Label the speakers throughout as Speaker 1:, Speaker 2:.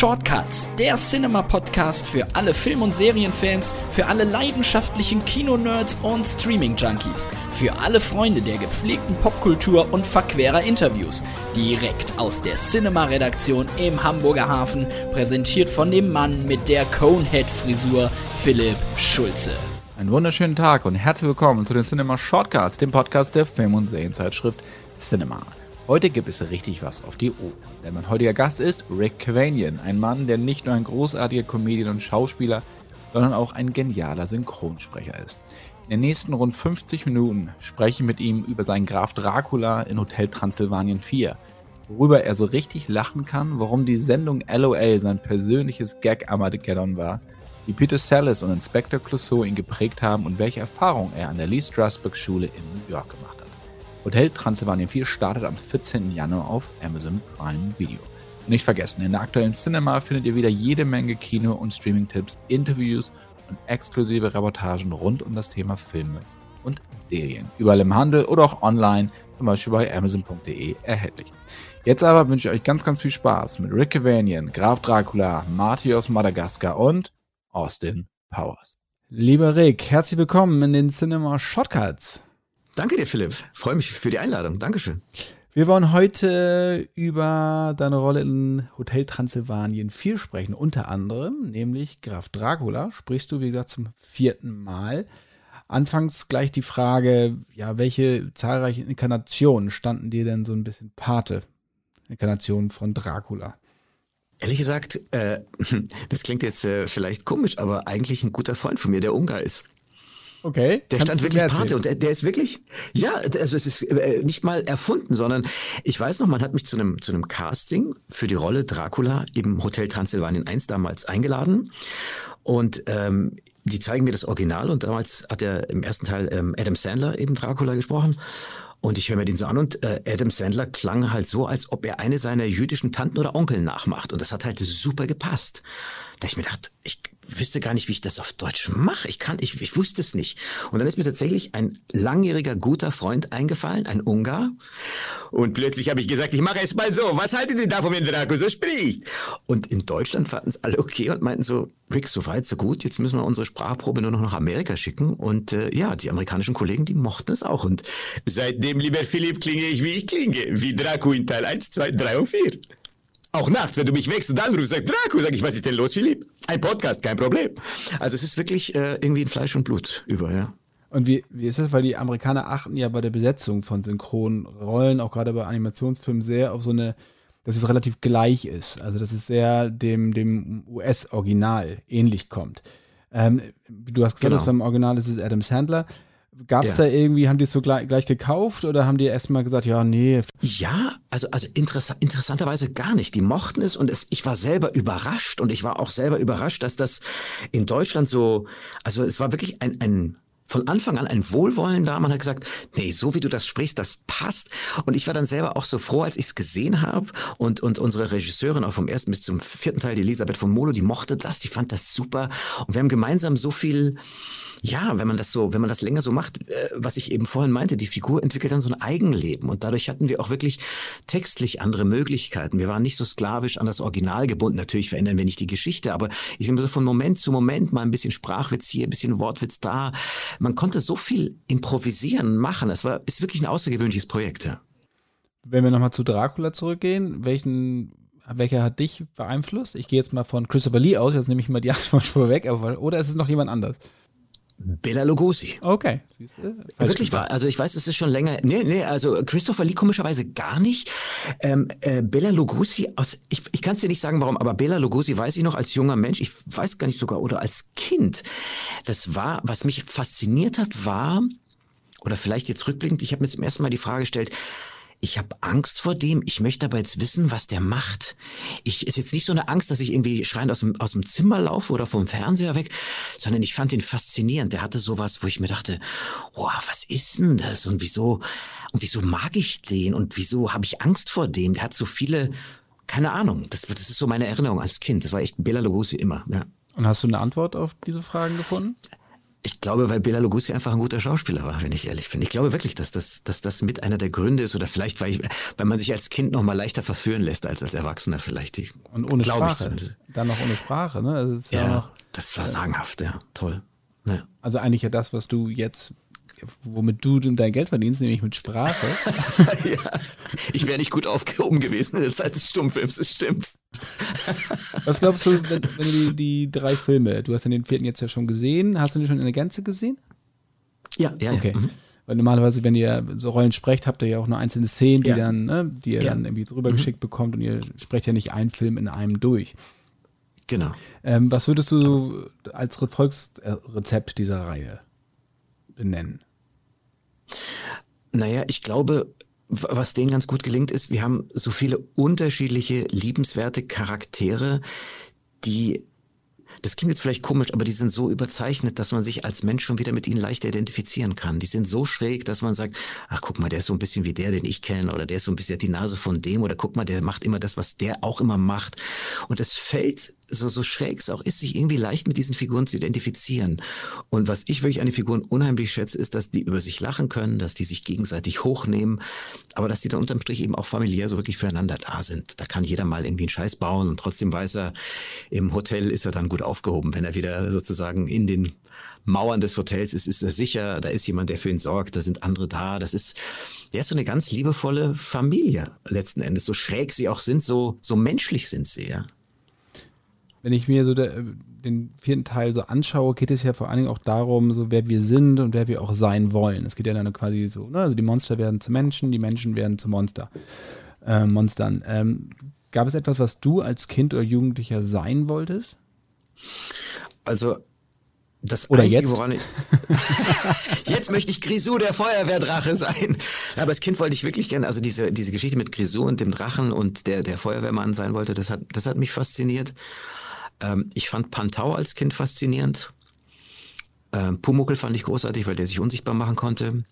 Speaker 1: Shortcuts, der Cinema-Podcast für alle Film- und Serienfans, für alle leidenschaftlichen Kinonerds und Streaming-Junkies, für alle Freunde der gepflegten Popkultur und verquerer Interviews. Direkt aus der Cinema-Redaktion im Hamburger Hafen, präsentiert von dem Mann mit der Conehead-Frisur, Philipp Schulze.
Speaker 2: Einen wunderschönen Tag und herzlich willkommen zu den Cinema Shortcuts, dem Podcast der Film- und Serienzeitschrift Cinema. Heute gibt es richtig was auf die Ohren. Denn mein heutiger Gast ist Rick Cavanian, ein Mann, der nicht nur ein großartiger Comedian und Schauspieler, sondern auch ein genialer Synchronsprecher ist. In den nächsten rund 50 Minuten spreche ich mit ihm über seinen Graf Dracula in Hotel Transylvanien 4, worüber er so richtig lachen kann, warum die Sendung LOL sein persönliches Gag-Armageddon war, wie Peter Sallis und Inspector Clouseau ihn geprägt haben und welche Erfahrungen er an der Lee Strasberg Schule in New York gemacht hat. Hotel Transylvanien 4 startet am 14. Januar auf Amazon Prime Video. Nicht vergessen, in der aktuellen Cinema findet ihr wieder jede Menge Kino- und Streaming-Tipps, Interviews und exklusive Reportagen rund um das Thema Filme und Serien. Überall im Handel oder auch online, zum Beispiel bei Amazon.de erhältlich. Jetzt aber wünsche ich euch ganz, ganz viel Spaß mit Rick Cavanian, Graf Dracula, Marty aus Madagaskar und Austin Powers. Lieber Rick, herzlich willkommen in den Cinema Shortcuts.
Speaker 3: Danke dir, Philipp. Freue mich für die Einladung. Dankeschön.
Speaker 2: Wir wollen heute über deine Rolle in Hotel Transylvanien 4 sprechen. Unter anderem, nämlich Graf Dracula, sprichst du, wie gesagt, zum vierten Mal. Anfangs gleich die Frage, ja, welche zahlreichen Inkarnationen standen dir denn so ein bisschen Pate? Inkarnationen von Dracula.
Speaker 3: Ehrlich gesagt, äh, das klingt jetzt äh, vielleicht komisch, aber eigentlich ein guter Freund von mir, der Ungar ist.
Speaker 2: Okay.
Speaker 3: Der stand wirklich Pate und der, der, ist wirklich, ja, also es ist äh, nicht mal erfunden, sondern ich weiß noch, man hat mich zu einem, zu einem Casting für die Rolle Dracula im Hotel Transylvanien 1 damals eingeladen und ähm, die zeigen mir das Original und damals hat er im ersten Teil ähm, Adam Sandler eben Dracula gesprochen und ich höre mir den so an und äh, Adam Sandler klang halt so, als ob er eine seiner jüdischen Tanten oder Onkel nachmacht. Und das hat halt super gepasst. Da ich mir dachte, ich wüsste gar nicht, wie ich das auf Deutsch mache. Ich kann, ich, ich wusste es nicht. Und dann ist mir tatsächlich ein langjähriger guter Freund eingefallen, ein Ungar. Und plötzlich habe ich gesagt, ich mache es mal so. Was haltet ihr davon, wenn Draco so spricht? Und in Deutschland fanden es alle okay und meinten so, Rick, so weit, so gut. Jetzt müssen wir unsere Sprachprobe nur noch nach Amerika schicken. Und äh, ja, die amerikanischen Kollegen, die mochten es auch. Und seitdem, lieber Philipp, klinge ich, wie ich klinge. Wie Draco in Teil 1, 2, 3 und 4. Auch nachts, wenn du mich wächst und anrufst, sag Draco, sag ich, was ist denn los, Philipp? Ein Podcast, kein Problem. Also es ist wirklich äh, irgendwie in Fleisch und Blut über, ja.
Speaker 2: Und wie, wie ist das? Weil die Amerikaner achten ja bei der Besetzung von Synchronrollen, auch gerade bei Animationsfilmen, sehr auf so eine, dass es relativ gleich ist. Also dass es sehr dem, dem US-Original ähnlich kommt. Ähm, du hast gesagt, genau. dass beim Original ist es Adam Sandler. Gab es ja. da irgendwie, haben die es so gleich, gleich, gekauft oder haben die erstmal gesagt, ja, nee?
Speaker 3: Ja, also, also interess interessanterweise gar nicht. Die mochten es und es, ich war selber überrascht und ich war auch selber überrascht, dass das in Deutschland so, also es war wirklich ein, ein von Anfang an ein Wohlwollen da. Man hat gesagt, nee, so wie du das sprichst, das passt. Und ich war dann selber auch so froh, als ich es gesehen habe. Und, und unsere Regisseurin auch vom ersten bis zum vierten Teil, die Elisabeth von Molo, die mochte das, die fand das super. Und wir haben gemeinsam so viel, ja, wenn man das so, wenn man das länger so macht, äh, was ich eben vorhin meinte, die Figur entwickelt dann so ein Eigenleben und dadurch hatten wir auch wirklich textlich andere Möglichkeiten. Wir waren nicht so sklavisch an das Original gebunden. Natürlich verändern wir nicht die Geschichte, aber ich sage von Moment zu Moment mal ein bisschen Sprachwitz hier, ein bisschen Wortwitz da. Man konnte so viel improvisieren, machen. Es war, ist wirklich ein außergewöhnliches Projekt. Ja.
Speaker 2: Wenn wir nochmal zu Dracula zurückgehen, welchen welcher hat dich beeinflusst? Ich gehe jetzt mal von Christopher Lee aus, jetzt nehme ich mal die Antwort vorweg, aber, oder ist es noch jemand anders?
Speaker 3: Bela Lugosi.
Speaker 2: Okay.
Speaker 3: Siehst du? Wirklich wahr. Also ich weiß, es ist schon länger. Nee, nee, also Christopher Lee komischerweise gar nicht. Ähm, äh, Bela Lugosi aus, ich, ich kann es dir nicht sagen, warum, aber Bela Lugosi weiß ich noch als junger Mensch, ich weiß gar nicht sogar, oder als Kind. Das war, was mich fasziniert hat, war, oder vielleicht jetzt rückblickend, ich habe mir zum ersten Mal die Frage gestellt, ich habe Angst vor dem, ich möchte aber jetzt wissen, was der macht. Ich ist jetzt nicht so eine Angst, dass ich irgendwie schreiend aus dem, aus dem Zimmer laufe oder vom Fernseher weg, sondern ich fand ihn faszinierend. Der hatte sowas, wo ich mir dachte, oh, was ist denn das und wieso und wieso mag ich den und wieso habe ich Angst vor dem? Der hat so viele, keine Ahnung. Das, das ist so meine Erinnerung als Kind. Das war echt Bela Lugosi immer. Ja.
Speaker 2: Und hast du eine Antwort auf diese Fragen gefunden?
Speaker 3: Ich glaube, weil Bela Lugosi einfach ein guter Schauspieler war, wenn ich ehrlich bin. Ich glaube wirklich, dass das, dass das mit einer der Gründe ist oder vielleicht, weil, ich, weil man sich als Kind noch mal leichter verführen lässt als als Erwachsener vielleicht. Die,
Speaker 4: Und ohne Sprache. Dann noch ohne Sprache, ne? Also
Speaker 3: ja, ja noch, das war sagenhaft, ja, toll. Ja.
Speaker 4: Also eigentlich ja das, was du jetzt womit du dein Geld verdienst, nämlich mit Sprache.
Speaker 3: ja, ich wäre nicht gut aufgehoben gewesen in der Zeit des Stummfilms, das stimmt.
Speaker 4: Was glaubst du, wenn, wenn du die, die, drei Filme, du hast den vierten jetzt ja schon gesehen, hast du den schon in der Gänze gesehen?
Speaker 3: Ja, ja,
Speaker 4: okay.
Speaker 3: Ja. Mhm.
Speaker 4: Weil normalerweise, wenn ihr so Rollen sprecht, habt ihr ja auch nur einzelne Szenen, die ja. dann, ne, die ihr ja. dann irgendwie drüber mhm. geschickt bekommt und ihr sprecht ja nicht einen Film in einem durch.
Speaker 3: Genau.
Speaker 4: Ähm, was würdest du als Volksrezept dieser Reihe benennen?
Speaker 3: Naja, ich glaube, was denen ganz gut gelingt, ist, wir haben so viele unterschiedliche, liebenswerte Charaktere, die das klingt jetzt vielleicht komisch, aber die sind so überzeichnet, dass man sich als Mensch schon wieder mit ihnen leichter identifizieren kann. Die sind so schräg, dass man sagt, ach guck mal, der ist so ein bisschen wie der, den ich kenne, oder der ist so ein bisschen die Nase von dem, oder guck mal, der macht immer das, was der auch immer macht. Und es fällt, so, so schräg es auch ist, sich irgendwie leicht mit diesen Figuren zu identifizieren. Und was ich wirklich an den Figuren unheimlich schätze, ist, dass die über sich lachen können, dass die sich gegenseitig hochnehmen, aber dass die dann unterm Strich eben auch familiär so wirklich füreinander da sind. Da kann jeder mal irgendwie einen Scheiß bauen und trotzdem weiß er, im Hotel ist er dann gut aufgehoben. Wenn er wieder sozusagen in den Mauern des Hotels ist, ist er sicher, da ist jemand, der für ihn sorgt, da sind andere da. Das ist, der ist so eine ganz liebevolle Familie letzten Endes. So schräg sie auch sind, so, so menschlich sind sie, ja.
Speaker 4: Wenn ich mir so der, den vierten Teil so anschaue, geht es ja vor allen Dingen auch darum, so wer wir sind und wer wir auch sein wollen. Es geht ja dann quasi so, ne? also die Monster werden zu Menschen, die Menschen werden zu Monster, äh, Monstern. Ähm, gab es etwas, was du als Kind oder Jugendlicher sein wolltest?
Speaker 3: Also das
Speaker 4: Oder Einzige, jetzt?
Speaker 3: ich. jetzt möchte ich Grisou, der Feuerwehrdrache sein. Aber als Kind wollte ich wirklich gerne, also diese, diese Geschichte mit Grisou und dem Drachen und der, der Feuerwehrmann sein wollte, das hat, das hat mich fasziniert. Ähm, ich fand Pantau als Kind faszinierend. Ähm, Pumuckel fand ich großartig, weil der sich unsichtbar machen konnte.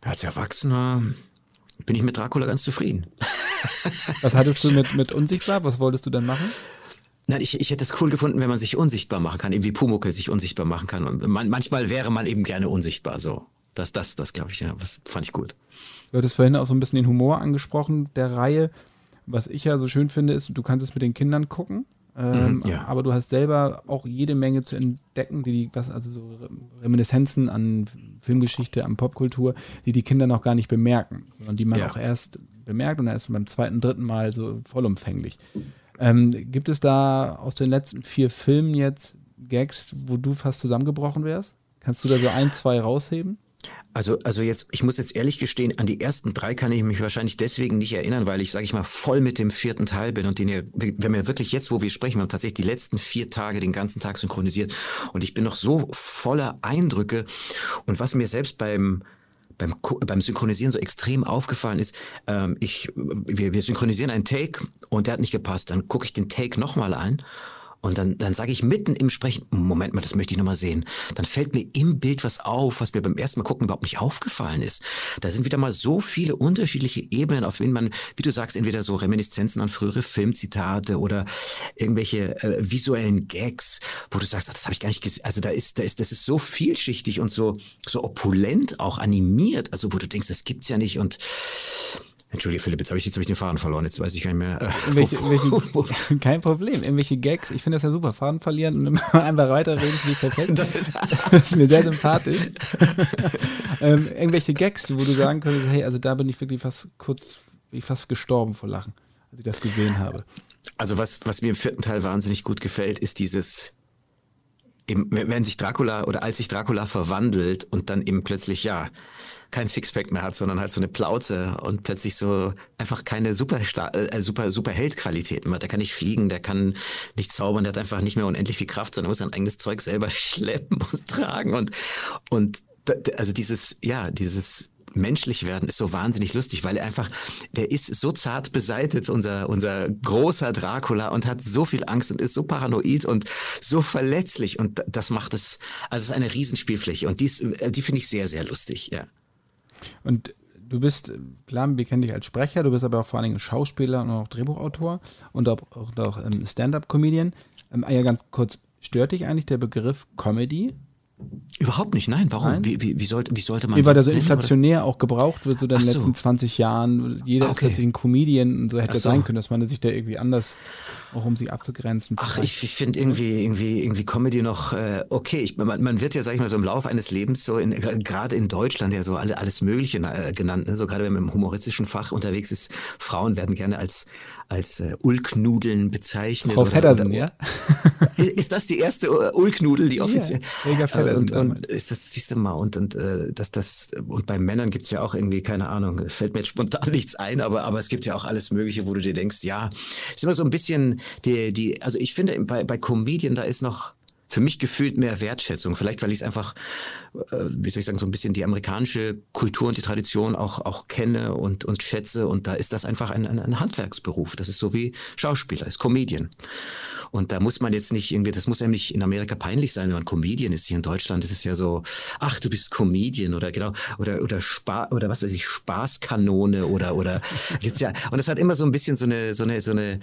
Speaker 3: Als Erwachsener bin ich mit Dracula ganz zufrieden.
Speaker 4: Was hattest du mit, mit unsichtbar? Was wolltest du dann machen?
Speaker 3: Nein, ich, ich hätte es cool gefunden, wenn man sich unsichtbar machen kann, eben wie Pumuckel sich unsichtbar machen kann. Und man, manchmal wäre man eben gerne unsichtbar, so. Das, das, das glaube ich, ja, das fand ich gut.
Speaker 4: Du hattest vorhin auch so ein bisschen den Humor angesprochen der Reihe. Was ich ja so schön finde, ist, du kannst es mit den Kindern gucken. Ähm, mhm, ja. Aber du hast selber auch jede Menge zu entdecken, die, die was also so Reminiszenzen an Filmgeschichte, an Popkultur, die die Kinder noch gar nicht bemerken, sondern die man ja. auch erst bemerkt und erst beim zweiten, dritten Mal so vollumfänglich. Ähm, gibt es da aus den letzten vier Filmen jetzt Gags, wo du fast zusammengebrochen wärst? Kannst du da so ein, zwei rausheben?
Speaker 3: Also, also jetzt, ich muss jetzt ehrlich gestehen, an die ersten drei kann ich mich wahrscheinlich deswegen nicht erinnern, weil ich, sage ich mal, voll mit dem vierten Teil bin und den ihr, wir ja wirklich jetzt, wo wir sprechen, wir haben tatsächlich die letzten vier Tage den ganzen Tag synchronisiert und ich bin noch so voller Eindrücke und was mir selbst beim beim, beim Synchronisieren so extrem aufgefallen ist, ähm, ich, wir, wir synchronisieren einen Take und der hat nicht gepasst. Dann gucke ich den Take nochmal ein und dann, dann sage ich mitten im Sprechen, Moment mal, das möchte ich nochmal sehen. Dann fällt mir im Bild was auf, was mir beim ersten Mal gucken überhaupt nicht aufgefallen ist. Da sind wieder mal so viele unterschiedliche Ebenen, auf denen man, wie du sagst, entweder so Reminiszenzen an frühere Filmzitate oder irgendwelche äh, visuellen Gags, wo du sagst, ach, das habe ich gar nicht gesehen. Also da ist, da ist, das ist so vielschichtig und so, so opulent auch animiert, also wo du denkst, das gibt's ja nicht und Entschuldige, Philipp, jetzt habe ich, hab ich den Faden verloren. Jetzt weiß ich gar nicht mehr. Äh,
Speaker 4: welche, welche, kein Problem. Irgendwelche Gags. Ich finde das ja super. Faden verlieren und immer einfach weiterreden ist nicht perfekt. Das ist, das ist mir sehr sympathisch. ähm, irgendwelche Gags, wo du sagen könntest, hey, also da bin ich wirklich fast kurz, ich fast gestorben vor Lachen, als ich das gesehen habe.
Speaker 3: Also was, was mir im vierten Teil wahnsinnig gut gefällt, ist dieses, eben, wenn sich Dracula oder als sich Dracula verwandelt und dann eben plötzlich, ja, kein Sixpack mehr hat, sondern halt so eine Plauze und plötzlich so einfach keine super, äh, super, super Heldqualitäten mehr. Der kann nicht fliegen, der kann nicht zaubern, der hat einfach nicht mehr unendlich viel Kraft, sondern muss sein eigenes Zeug selber schleppen und tragen und, und also dieses, ja, dieses, menschlich werden ist so wahnsinnig lustig, weil er einfach, der ist so zart beseitet, unser, unser großer Dracula und hat so viel Angst und ist so paranoid und so verletzlich und das macht es, also es ist eine Riesenspielfläche und dies, äh, die finde ich sehr, sehr lustig, ja.
Speaker 4: Und du bist, klar, wir kennen dich als Sprecher, du bist aber auch vor allen Dingen Schauspieler und auch Drehbuchautor und auch, auch, auch ähm, Stand-up-Comedian. Ähm, ja, ganz kurz, Stört dich eigentlich der Begriff Comedy?
Speaker 3: Überhaupt nicht, nein. Warum? Nein? Wie, wie, wie, sollte, wie sollte man
Speaker 4: Wie, weil der so inflationär oder? auch gebraucht wird, so in den so. letzten 20 Jahren. Jeder ah, okay. ist plötzlich ein Comedian und so hätte so. sein können, dass man sich da irgendwie anders auch um sie abzugrenzen.
Speaker 3: Ach, ich, ich finde irgendwie, irgendwie, irgendwie Comedy noch äh, okay. Ich, man, man, wird ja, sag ich mal, so im Laufe eines Lebens so in, gerade in Deutschland ja so alle, alles Mögliche äh, genannt. Ne? So gerade wenn man im humoristischen Fach unterwegs ist, Frauen werden gerne als, als äh, Ulknudeln bezeichnet.
Speaker 4: Frau Feddersen, ja?
Speaker 3: Ist das die erste äh, Ulknudel, die offiziell?
Speaker 4: Ja, Feddersen
Speaker 3: und, und ist das, siehst du mal, und, und äh, dass das, und bei Männern gibt's ja auch irgendwie, keine Ahnung, fällt mir jetzt spontan nichts ein, aber, aber es gibt ja auch alles Mögliche, wo du dir denkst, ja, ist immer so ein bisschen die, die, also ich finde, bei, bei Comedian, da ist noch für mich gefühlt mehr Wertschätzung. Vielleicht, weil ich es einfach, äh, wie soll ich sagen, so ein bisschen die amerikanische Kultur und die Tradition auch, auch kenne und, und schätze. Und da ist das einfach ein, ein, ein Handwerksberuf. Das ist so wie Schauspieler, ist Comedian. Und da muss man jetzt nicht irgendwie, das muss nämlich in Amerika peinlich sein, wenn man Comedian ist. Hier in Deutschland ist es ja so, ach, du bist Comedian oder genau, oder, oder Spa oder was weiß ich, Spaßkanone oder, oder, jetzt ja, und das hat immer so ein bisschen so eine, so eine, so eine,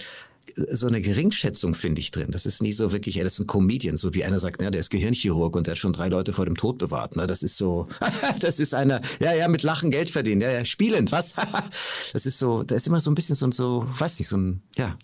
Speaker 3: so eine Geringschätzung, finde ich, drin. Das ist nie so wirklich, er ist ein Comedian, so wie einer sagt, ja, der ist Gehirnchirurg und der hat schon drei Leute vor dem Tod bewahrt. Ne? Das ist so, das ist einer, ja, ja, mit Lachen Geld verdienen, ja, ja, spielend, was? das ist so, da ist immer so ein bisschen so, so, weiß nicht, so ein, ja,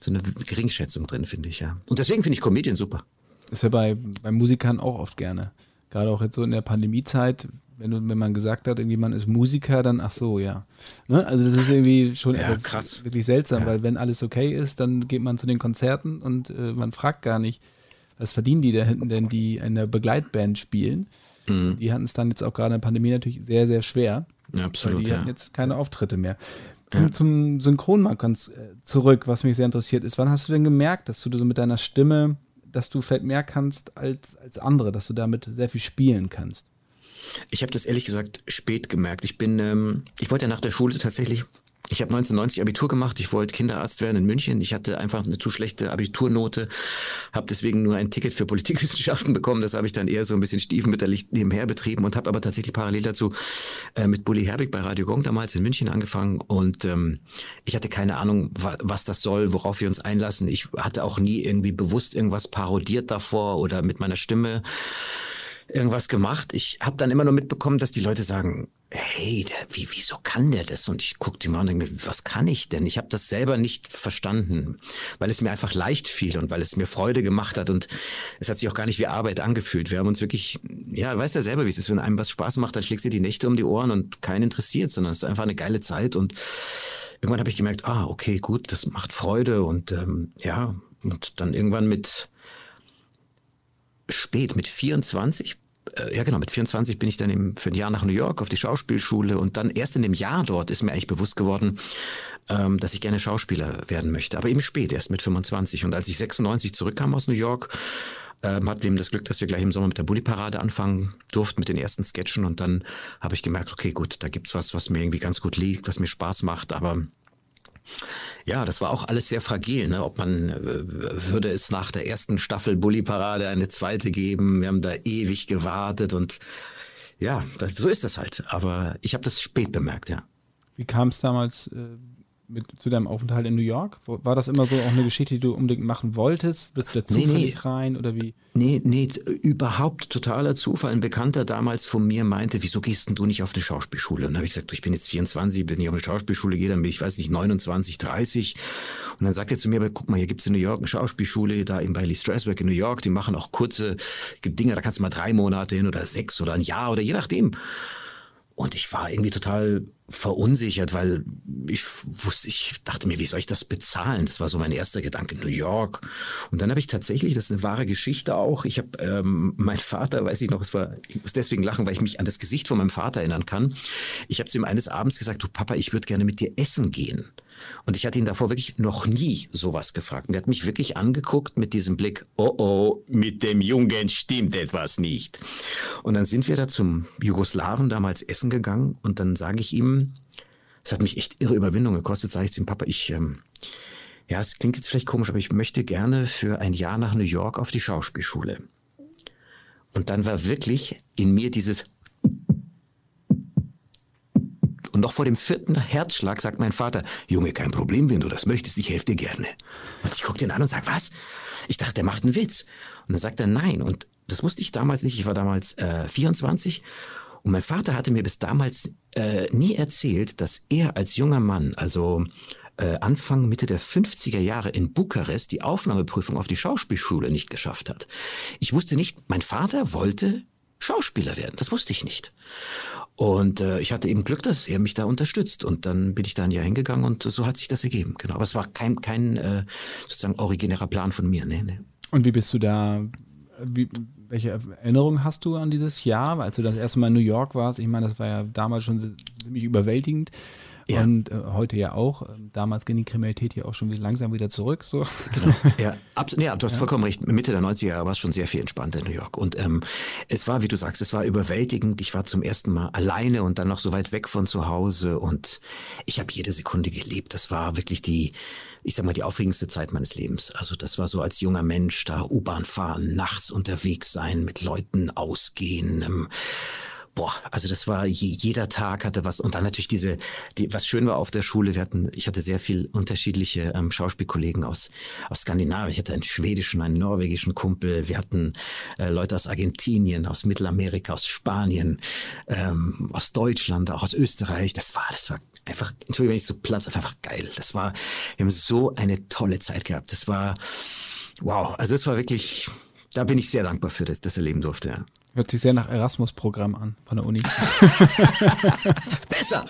Speaker 3: so eine Geringschätzung drin, finde ich, ja. Und deswegen finde ich Comedian super.
Speaker 4: Das ist ja bei, bei Musikern auch oft gerne. Gerade auch jetzt so in der Pandemiezeit, wenn, du, wenn man gesagt hat, irgendwie man ist Musiker, dann ach so, ja. Ne? Also das ist irgendwie schon
Speaker 3: ja, krass.
Speaker 4: wirklich seltsam, ja. weil wenn alles okay ist, dann geht man zu den Konzerten und äh, man fragt gar nicht, was verdienen die da hinten denn, die in der Begleitband spielen. Mhm. Die hatten es dann jetzt auch gerade in der Pandemie natürlich sehr, sehr schwer.
Speaker 3: Ja, absolut.
Speaker 4: Weil die
Speaker 3: ja.
Speaker 4: hatten jetzt keine Auftritte mehr. Ja. Zum Synchron mal ganz äh, zurück, was mich sehr interessiert ist. Wann hast du denn gemerkt, dass du so mit deiner Stimme, dass du vielleicht mehr kannst als, als andere, dass du damit sehr viel spielen kannst?
Speaker 3: Ich habe das ehrlich gesagt spät gemerkt. Ich bin, ähm, ich wollte ja nach der Schule tatsächlich ich habe 1990 Abitur gemacht. Ich wollte Kinderarzt werden in München. Ich hatte einfach eine zu schlechte Abiturnote, habe deswegen nur ein Ticket für Politikwissenschaften bekommen. Das habe ich dann eher so ein bisschen stiefmütterlich nebenher betrieben und habe aber tatsächlich parallel dazu äh, mit Bully Herbig bei Radio Gong damals in München angefangen. Und ähm, ich hatte keine Ahnung, wa was das soll, worauf wir uns einlassen. Ich hatte auch nie irgendwie bewusst irgendwas parodiert davor oder mit meiner Stimme irgendwas gemacht. Ich habe dann immer nur mitbekommen, dass die Leute sagen, hey, der, wie, wieso kann der das? Und ich gucke die mal und denke mir, was kann ich denn? Ich habe das selber nicht verstanden, weil es mir einfach leicht fiel und weil es mir Freude gemacht hat und es hat sich auch gar nicht wie Arbeit angefühlt. Wir haben uns wirklich, ja, weißt ja selber, wie es ist, wenn einem was Spaß macht, dann schlägst du die Nächte um die Ohren und keinen interessiert, sondern es ist einfach eine geile Zeit und irgendwann habe ich gemerkt, ah, okay, gut, das macht Freude und ähm, ja, und dann irgendwann mit spät, mit 24 äh, ja genau, mit 24 bin ich dann eben für ein Jahr nach New York auf die Schauspielschule und dann erst in dem Jahr dort ist mir eigentlich bewusst geworden, ähm, dass ich gerne Schauspieler werden möchte. Aber eben spät, erst mit 25. Und als ich 96 zurückkam aus New York, ähm, hatten wir eben das Glück, dass wir gleich im Sommer mit der Bulli-Parade anfangen durften mit den ersten Sketchen und dann habe ich gemerkt, okay, gut, da gibt's was, was mir irgendwie ganz gut liegt, was mir Spaß macht, aber ja, das war auch alles sehr fragil. Ne? Ob man äh, würde es nach der ersten Staffel Bully Parade eine zweite geben? Wir haben da ewig gewartet und ja, das, so ist das halt. Aber ich habe das spät bemerkt, ja.
Speaker 4: Wie kam es damals äh, mit, zu deinem Aufenthalt in New York? War das immer so auch eine Geschichte, die du unbedingt machen wolltest? Bist du da zufällig nee, nee. rein oder wie?
Speaker 3: Nee, nee, überhaupt totaler Zufall. Ein Bekannter damals von mir meinte, wieso gehst denn du nicht auf eine Schauspielschule? Und dann habe ich gesagt, ich bin jetzt 24, wenn ich auf eine Schauspielschule gehe, dann bin ich, weiß nicht, 29, 30. Und dann sagt er zu mir, aber guck mal, hier gibt's in New York eine Schauspielschule, da in bei Lee Strasberg in New York, die machen auch kurze Dinge, da kannst du mal drei Monate hin oder sechs oder ein Jahr oder je nachdem. Und ich war irgendwie total verunsichert, weil ich wusste, ich dachte mir, wie soll ich das bezahlen? Das war so mein erster Gedanke, New York. Und dann habe ich tatsächlich, das ist eine wahre Geschichte auch, ich habe, ähm, mein Vater, weiß ich noch, es war, ich muss deswegen lachen, weil ich mich an das Gesicht von meinem Vater erinnern kann. Ich habe zu ihm eines Abends gesagt, du Papa, ich würde gerne mit dir essen gehen. Und ich hatte ihn davor wirklich noch nie sowas gefragt. Und er hat mich wirklich angeguckt mit diesem Blick, oh oh, mit dem Jungen stimmt etwas nicht. Und dann sind wir da zum Jugoslawen damals essen gegangen und dann sage ich ihm, es hat mich echt irre Überwindung gekostet, sage ich zu ihm, Papa, ich, ähm, ja, es klingt jetzt vielleicht komisch, aber ich möchte gerne für ein Jahr nach New York auf die Schauspielschule. Und dann war wirklich in mir dieses Und noch vor dem vierten Herzschlag sagt mein Vater, Junge, kein Problem, wenn du das möchtest, ich helfe dir gerne. Und ich gucke den an und sage, was? Ich dachte, der macht einen Witz. Und dann sagt er, nein. Und das wusste ich damals nicht. Ich war damals äh, 24 und mein Vater hatte mir bis damals äh, nie erzählt, dass er als junger Mann, also äh, Anfang, Mitte der 50er Jahre in Bukarest die Aufnahmeprüfung auf die Schauspielschule nicht geschafft hat. Ich wusste nicht, mein Vater wollte Schauspieler werden. Das wusste ich nicht. Und äh, ich hatte eben Glück, dass er mich da unterstützt. Und dann bin ich da ein Jahr hingegangen und so hat sich das ergeben. Genau. Aber es war kein, kein äh, sozusagen originärer Plan von mir. Nee, nee.
Speaker 4: Und wie bist du da, wie, welche Erinnerungen hast du an dieses Jahr, als du das erste Mal in New York warst? Ich meine, das war ja damals schon ziemlich überwältigend. Ja. Und äh, heute ja auch. Ähm, damals ging die Kriminalität hier auch schon wieder langsam wieder zurück. So.
Speaker 3: Genau. Ja, Abs ja du hast ja. vollkommen recht. Mitte der 90er Jahre war es schon sehr viel entspannter in New York. Und ähm, es war, wie du sagst, es war überwältigend. Ich war zum ersten Mal alleine und dann noch so weit weg von zu Hause. Und ich habe jede Sekunde gelebt. Das war wirklich die, ich sag mal, die aufregendste Zeit meines Lebens. Also das war so als junger Mensch da U-Bahn fahren, nachts unterwegs sein, mit Leuten ausgehen. Ähm, boah, also das war je, jeder Tag hatte was und dann natürlich diese, die, was schön war auf der Schule, wir hatten, ich hatte sehr viel unterschiedliche ähm, Schauspielkollegen aus aus Skandinavien, ich hatte einen schwedischen, einen norwegischen Kumpel, wir hatten äh, Leute aus Argentinien, aus Mittelamerika, aus Spanien, ähm, aus Deutschland, auch aus Österreich. Das war, das war einfach, entschuldige, wenn ich so platz, einfach geil. Das war, wir haben so eine tolle Zeit gehabt. Das war, wow, also das war wirklich, da bin ich sehr dankbar für, dass das erleben durfte. Ja.
Speaker 4: Hört sich sehr nach Erasmus-Programm an von der Uni.
Speaker 3: Besser!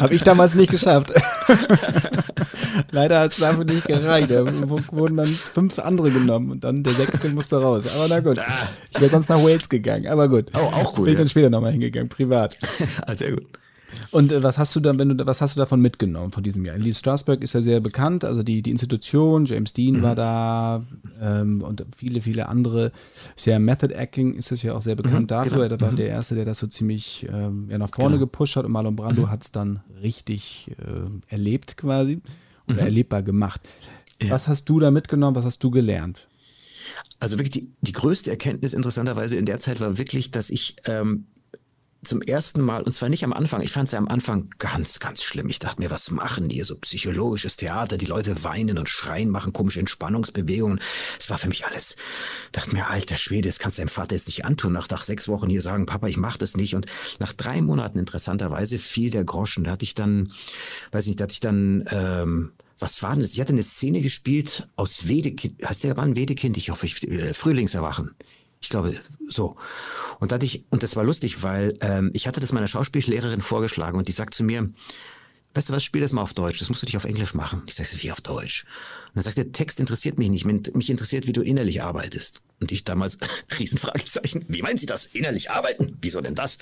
Speaker 4: Habe ich damals nicht geschafft. Leider hat es dafür nicht gereicht. Da wurden dann fünf andere genommen und dann der sechste musste raus. Aber na gut. Ich wäre sonst nach Wales gegangen. Aber gut.
Speaker 3: Oh, auch gut.
Speaker 4: Bin ich dann später nochmal hingegangen, privat.
Speaker 3: Ah, sehr gut.
Speaker 4: Und äh, was hast du dann, wenn du, was hast du davon mitgenommen von diesem Jahr? Lee Strasberg ist ja sehr bekannt, also die, die Institution, James Dean mhm. war da ähm, und viele, viele andere. Sehr Method Acting ist das ja auch sehr bekannt mhm, dafür. Genau. Er war mhm. der Erste, der das so ziemlich ähm, ja, nach vorne genau. gepusht hat und Marlon Brando mhm. hat es dann richtig äh, erlebt quasi oder mhm. erlebbar gemacht. Ja. Was hast du da mitgenommen? Was hast du gelernt?
Speaker 3: Also wirklich die, die größte Erkenntnis interessanterweise in der Zeit war wirklich, dass ich ähm, zum ersten Mal, und zwar nicht am Anfang, ich fand es ja am Anfang ganz, ganz schlimm. Ich dachte mir, was machen die? So psychologisches Theater, die Leute weinen und schreien, machen komische Entspannungsbewegungen. Es war für mich alles, dachte mir, alter Schwede, das kannst du deinem Vater jetzt nicht antun. Nach, nach sechs Wochen hier sagen, Papa, ich mach das nicht. Und nach drei Monaten interessanterweise fiel der Groschen. Da hatte ich dann, weiß nicht, da hatte ich dann, ähm, was war denn das? Ich hatte eine Szene gespielt aus Wedekind. Heißt der Mann Wedekind? Ich hoffe, ich, äh, Frühlingserwachen. Ich glaube, so. Und, da ich, und das war lustig, weil ähm, ich hatte das meiner Schauspiellehrerin vorgeschlagen und die sagt zu mir, weißt du was, spiel das mal auf Deutsch, das musst du dich auf Englisch machen. Ich sage, wie auf Deutsch? Und dann sagt der Text interessiert mich nicht, mich interessiert, wie du innerlich arbeitest. Und ich damals, Riesenfragezeichen, wie meinen Sie das, innerlich arbeiten? Wieso denn das?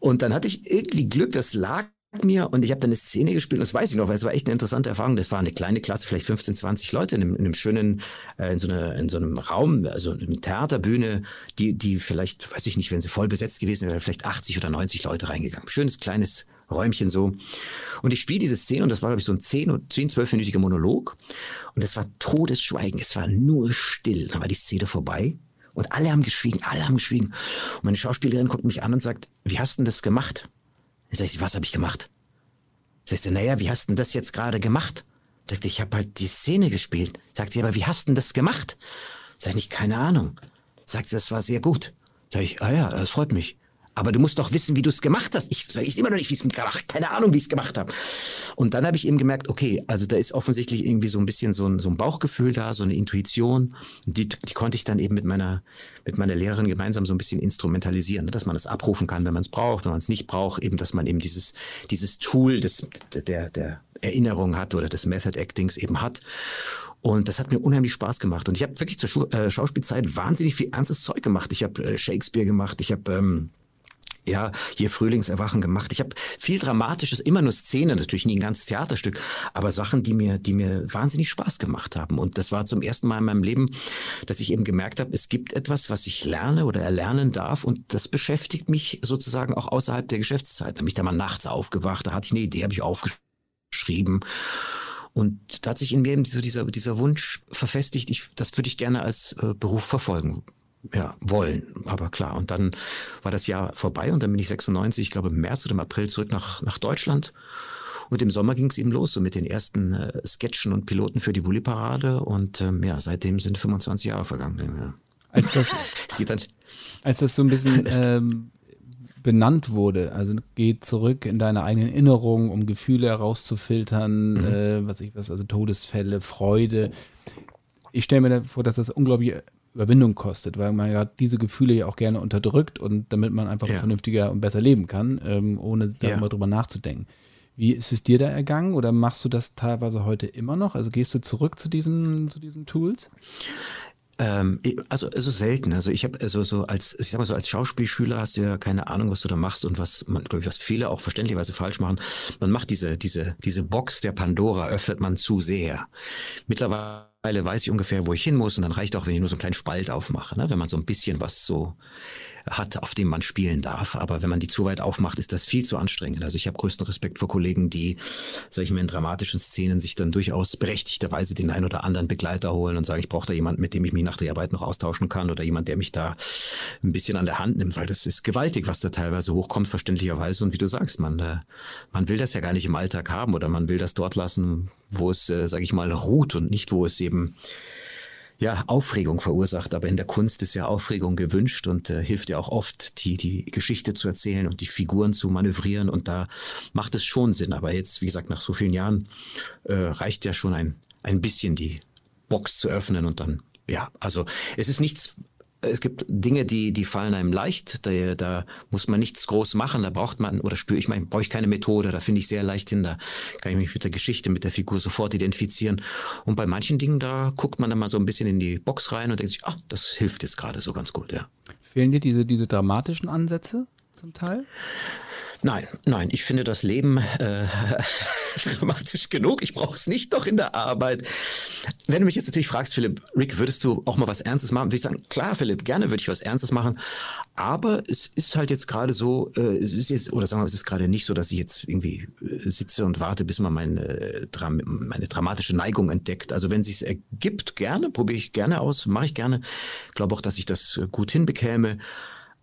Speaker 3: Und dann hatte ich irgendwie Glück, das lag mir und ich habe dann eine Szene gespielt, das weiß ich noch, weil es war echt eine interessante Erfahrung. Das war eine kleine Klasse, vielleicht 15, 20 Leute in einem, in einem schönen, äh, in, so einer, in so einem Raum, also eine Theaterbühne, die, die vielleicht, weiß ich nicht, wenn sie voll besetzt gewesen wäre, vielleicht 80 oder 90 Leute reingegangen. Schönes kleines Räumchen so. Und ich spiele diese Szene und das war, glaube ich, so ein 10, 10 12-minütiger Monolog. Und es war Todesschweigen, es war nur still. Dann war die Szene vorbei. Und alle haben geschwiegen, alle haben geschwiegen. Und meine Schauspielerin guckt mich an und sagt, wie hast du denn das gemacht? Sag ich, was habe ich gemacht? Sag ich, naja, wie hast denn das jetzt gerade gemacht? Sagt ich, habe halt die Szene gespielt. Sagt sie, aber wie hast denn das gemacht? Sag ich, keine Ahnung. Sagt sie, das war sehr gut. Sag ich, ah ja, das freut mich aber du musst doch wissen, wie du es gemacht hast. Ich weiß immer noch nicht, wie ich es gemacht Keine Ahnung, wie ich es gemacht habe. Und dann habe ich eben gemerkt, okay, also da ist offensichtlich irgendwie so ein bisschen so ein, so ein Bauchgefühl da, so eine Intuition. Die, die konnte ich dann eben mit meiner, mit meiner Lehrerin gemeinsam so ein bisschen instrumentalisieren, ne? dass man es abrufen kann, wenn man es braucht, wenn man es nicht braucht, eben, dass man eben dieses, dieses Tool des, der, der Erinnerung hat oder des Method Actings eben hat. Und das hat mir unheimlich Spaß gemacht. Und ich habe wirklich zur Schu äh, Schauspielzeit wahnsinnig viel ernstes Zeug gemacht. Ich habe äh, Shakespeare gemacht, ich habe ähm, ja, hier Frühlingserwachen gemacht. Ich habe viel Dramatisches, immer nur Szenen, natürlich nie ein ganzes Theaterstück, aber Sachen, die mir, die mir wahnsinnig Spaß gemacht haben. Und das war zum ersten Mal in meinem Leben, dass ich eben gemerkt habe, es gibt etwas, was ich lerne oder erlernen darf und das beschäftigt mich sozusagen auch außerhalb der Geschäftszeit. Da bin ich da mal nachts aufgewacht, da hatte ich eine Idee, habe ich aufgeschrieben. Und da hat sich in mir eben so dieser, dieser Wunsch verfestigt, ich, das würde ich gerne als äh, Beruf verfolgen ja, wollen. Aber klar, und dann war das Jahr vorbei und dann bin ich 96, ich glaube im März oder im April zurück nach, nach Deutschland. Und im Sommer ging es eben los, so mit den ersten äh, Sketchen und Piloten für die Wulli-Parade. Und ähm, ja, seitdem sind 25 Jahre vergangen. Ja.
Speaker 4: Als das, als das so ein bisschen ähm, benannt wurde, also geh zurück in deine eigenen Erinnerungen, um Gefühle herauszufiltern, mhm. äh, was ich was, also Todesfälle, Freude. Ich stelle mir vor, dass das unglaublich Überwindung kostet, weil man ja diese Gefühle ja auch gerne unterdrückt und damit man einfach ja. vernünftiger und besser leben kann, ähm, ohne darüber ja. drüber nachzudenken. Wie ist es dir da ergangen oder machst du das teilweise heute immer noch? Also gehst du zurück zu diesen, zu diesen Tools?
Speaker 3: Ähm, also, also selten. Also ich habe also so als, ich sag mal so als Schauspielschüler hast du ja keine Ahnung, was du da machst und was man, glaube ich, was viele auch verständlicherweise falsch machen. Man macht diese, diese, diese Box der Pandora öffnet man zu sehr. Mittlerweile weiß ich ungefähr, wo ich hin muss und dann reicht auch, wenn ich nur so einen kleinen Spalt aufmache, ne? wenn man so ein bisschen was so hat, auf dem man spielen darf. Aber wenn man die zu weit aufmacht, ist das viel zu anstrengend. Also ich habe größten Respekt vor Kollegen, die, sage ich mal, in dramatischen Szenen sich dann durchaus berechtigterweise den ein oder anderen Begleiter holen und sagen, ich brauche da jemanden, mit dem ich mich nach der Arbeit noch austauschen kann oder jemand, der mich da ein bisschen an der Hand nimmt, weil das ist gewaltig, was da teilweise hochkommt, verständlicherweise. Und wie du sagst, man, äh, man will das ja gar nicht im Alltag haben oder man will das dort lassen, wo es, äh, sage ich mal, ruht und nicht, wo es eben ja, Aufregung verursacht. Aber in der Kunst ist ja Aufregung gewünscht und äh, hilft ja auch oft, die, die Geschichte zu erzählen und die Figuren zu manövrieren. Und da macht es schon Sinn. Aber jetzt, wie gesagt, nach so vielen Jahren äh, reicht ja schon ein, ein bisschen die Box zu öffnen und dann ja, also es ist nichts es gibt Dinge, die, die fallen einem leicht. Da, da muss man nichts groß machen. Da braucht man, oder spüre ich, mal, brauche ich keine Methode. Da finde ich sehr leicht hin. Da kann ich mich mit der Geschichte, mit der Figur sofort identifizieren. Und bei manchen Dingen, da guckt man dann mal so ein bisschen in die Box rein und denkt sich, ah, das hilft jetzt gerade so ganz gut, ja.
Speaker 4: Fehlen dir diese, diese dramatischen Ansätze zum Teil?
Speaker 3: Nein, nein, ich finde das Leben äh, dramatisch genug. Ich brauche es nicht doch in der Arbeit. Wenn du mich jetzt natürlich fragst, Philipp, Rick, würdest du auch mal was Ernstes machen? Würde ich sagen, klar, Philipp, gerne würde ich was Ernstes machen. Aber es ist halt jetzt gerade so, äh, es ist jetzt, oder sagen wir, es ist gerade nicht so, dass ich jetzt irgendwie äh, sitze und warte, bis man meine, Dram meine dramatische Neigung entdeckt. Also wenn es ergibt, gerne, probiere ich gerne aus, mache ich gerne. Glaube auch, dass ich das gut hinbekäme.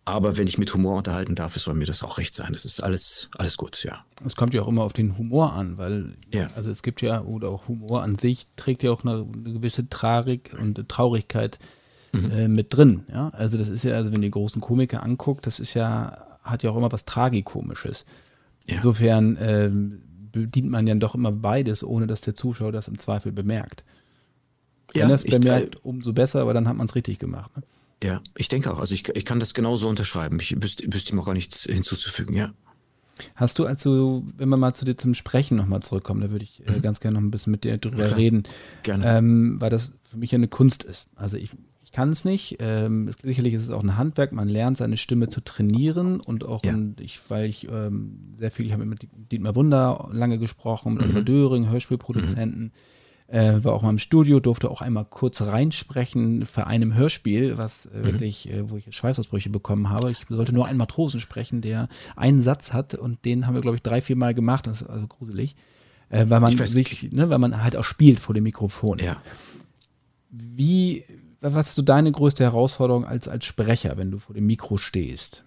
Speaker 3: Aber wenn ich mit Humor unterhalten darf, soll mir das auch recht sein. Das ist alles, alles gut, ja.
Speaker 4: Es kommt ja auch immer auf den Humor an, weil ja. also es gibt ja, oder auch Humor an sich trägt ja auch eine, eine gewisse Tragik und Traurigkeit mhm. äh, mit drin. Ja? Also das ist ja, also wenn ihr großen Komiker anguckt, das ist ja, hat ja auch immer was Tragikomisches. Ja. Insofern ähm, bedient man ja doch immer beides, ohne dass der Zuschauer das im Zweifel bemerkt. Wenn ja, er es bemerkt, umso besser, aber dann hat man es richtig gemacht. Ne?
Speaker 3: Ja, ich denke auch. Also ich, ich kann das genauso unterschreiben. Ich wüsste, wüsste ihm auch gar nichts hinzuzufügen, ja.
Speaker 4: Hast du also, wenn wir mal zu dir zum Sprechen nochmal zurückkommen, da würde ich äh, mhm. ganz gerne noch ein bisschen mit dir drüber Klar. reden. Gerne. Ähm, weil das für mich ja eine Kunst ist. Also ich, ich kann es nicht. Ähm, sicherlich ist es auch ein Handwerk. Man lernt seine Stimme zu trainieren und auch, ja. in, ich, weil ich ähm, sehr viel, ich habe mit Dietmar Wunder lange gesprochen, mit mhm. Oliver Döring, Hörspielproduzenten. Mhm äh, war auch mal im Studio, durfte auch einmal kurz reinsprechen für einem Hörspiel, was äh, mhm. wirklich, äh, wo ich Schweißausbrüche bekommen habe. Ich sollte nur einen Matrosen sprechen, der einen Satz hat und den haben wir, glaube ich, drei, vier Mal gemacht. Das ist also gruselig. Äh, weil man sich, ne, weil man halt auch spielt vor dem Mikrofon.
Speaker 3: Ja.
Speaker 4: Wie, was ist so deine größte Herausforderung als, als Sprecher, wenn du vor dem Mikro stehst?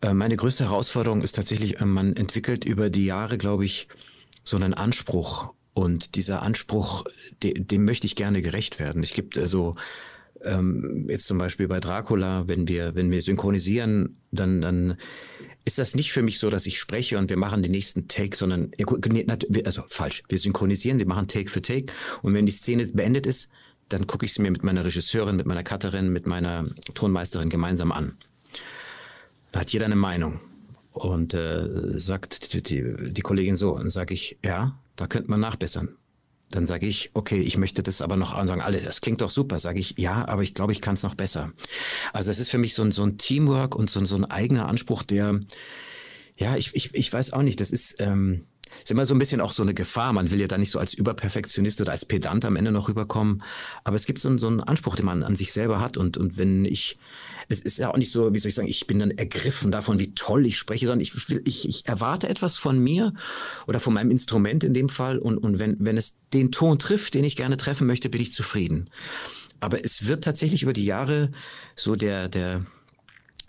Speaker 3: Äh, meine größte Herausforderung ist tatsächlich, man entwickelt über die Jahre, glaube ich, so einen Anspruch und dieser Anspruch, dem, dem möchte ich gerne gerecht werden. Es gibt also ähm, jetzt zum Beispiel bei Dracula, wenn wir, wenn wir synchronisieren, dann, dann ist das nicht für mich so, dass ich spreche und wir machen den nächsten Take, sondern, also falsch, wir synchronisieren, wir machen Take für Take und wenn die Szene beendet ist, dann gucke ich sie mir mit meiner Regisseurin, mit meiner Cutterin, mit meiner Tonmeisterin gemeinsam an. Da hat jeder eine Meinung und äh, sagt die, die, die Kollegin so, und sage ich, ja, da könnte man nachbessern. Dann sage ich, okay, ich möchte das aber noch sagen, alle, das klingt doch super. Sage ich, ja, aber ich glaube, ich kann es noch besser. Also das ist für mich so ein, so ein Teamwork und so, so ein eigener Anspruch, der, ja, ich, ich, ich weiß auch nicht, das ist, ähm, ist immer so ein bisschen auch so eine Gefahr. Man will ja da nicht so als Überperfektionist oder als Pedant am Ende noch rüberkommen. Aber es gibt so einen, so einen Anspruch, den man an sich selber hat. Und, und wenn ich, es ist ja auch nicht so, wie soll ich sagen, ich bin dann ergriffen davon, wie toll ich spreche, sondern ich, will, ich, ich erwarte etwas von mir oder von meinem Instrument in dem Fall. Und, und wenn, wenn es den Ton trifft, den ich gerne treffen möchte, bin ich zufrieden. aber es wird tatsächlich über die Jahre so der, der,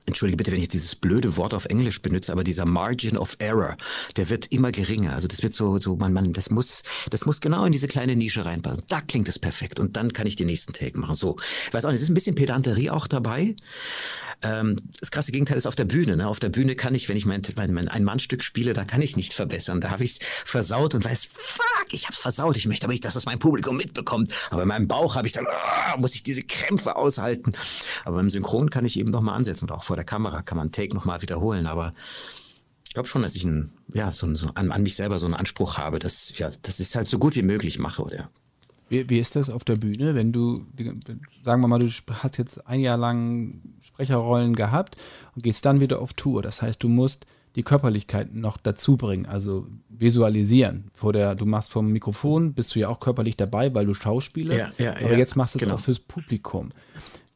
Speaker 3: entschuldige bitte, wenn ich dieses blöde Wort auf Englisch benutze, aber dieser Margin of Error, der wird immer geringer. Also das wird so, so, man, man, das muss, das muss genau in diese kleine Nische reinpassen. Da klingt es perfekt und dann kann ich den nächsten Take machen. So, ich weiß auch nicht, es ist ein bisschen Pedanterie auch dabei. Ähm, das krasse Gegenteil ist auf der Bühne. Ne? Auf der Bühne kann ich, wenn ich mein, mein, mein Ein-Mann-Stück spiele, da kann ich nicht verbessern. Da habe ich es versaut und weiß, fuck, ich hab's versaut. Ich möchte aber nicht, dass das mein Publikum mitbekommt. Aber in meinem Bauch habe ich dann, oh, muss ich diese Krämpfe aushalten. Aber beim Synchron kann ich eben nochmal ansetzen und auch vor der Kamera kann man Take nochmal wiederholen, aber ich glaube schon, dass ich ein, ja, so, so an, an, mich selber so einen Anspruch habe, dass ja, dass ich es halt so gut wie möglich mache, oder?
Speaker 4: Wie, wie ist das auf der Bühne, wenn du, sagen wir mal, du hast jetzt ein Jahr lang Sprecherrollen gehabt und gehst dann wieder auf Tour. Das heißt, du musst die Körperlichkeit noch dazu bringen, also visualisieren. Vor der, du machst vom Mikrofon, bist du ja auch körperlich dabei, weil du schauspielst. Ja, ja, aber ja, jetzt machst du es genau. auch fürs Publikum.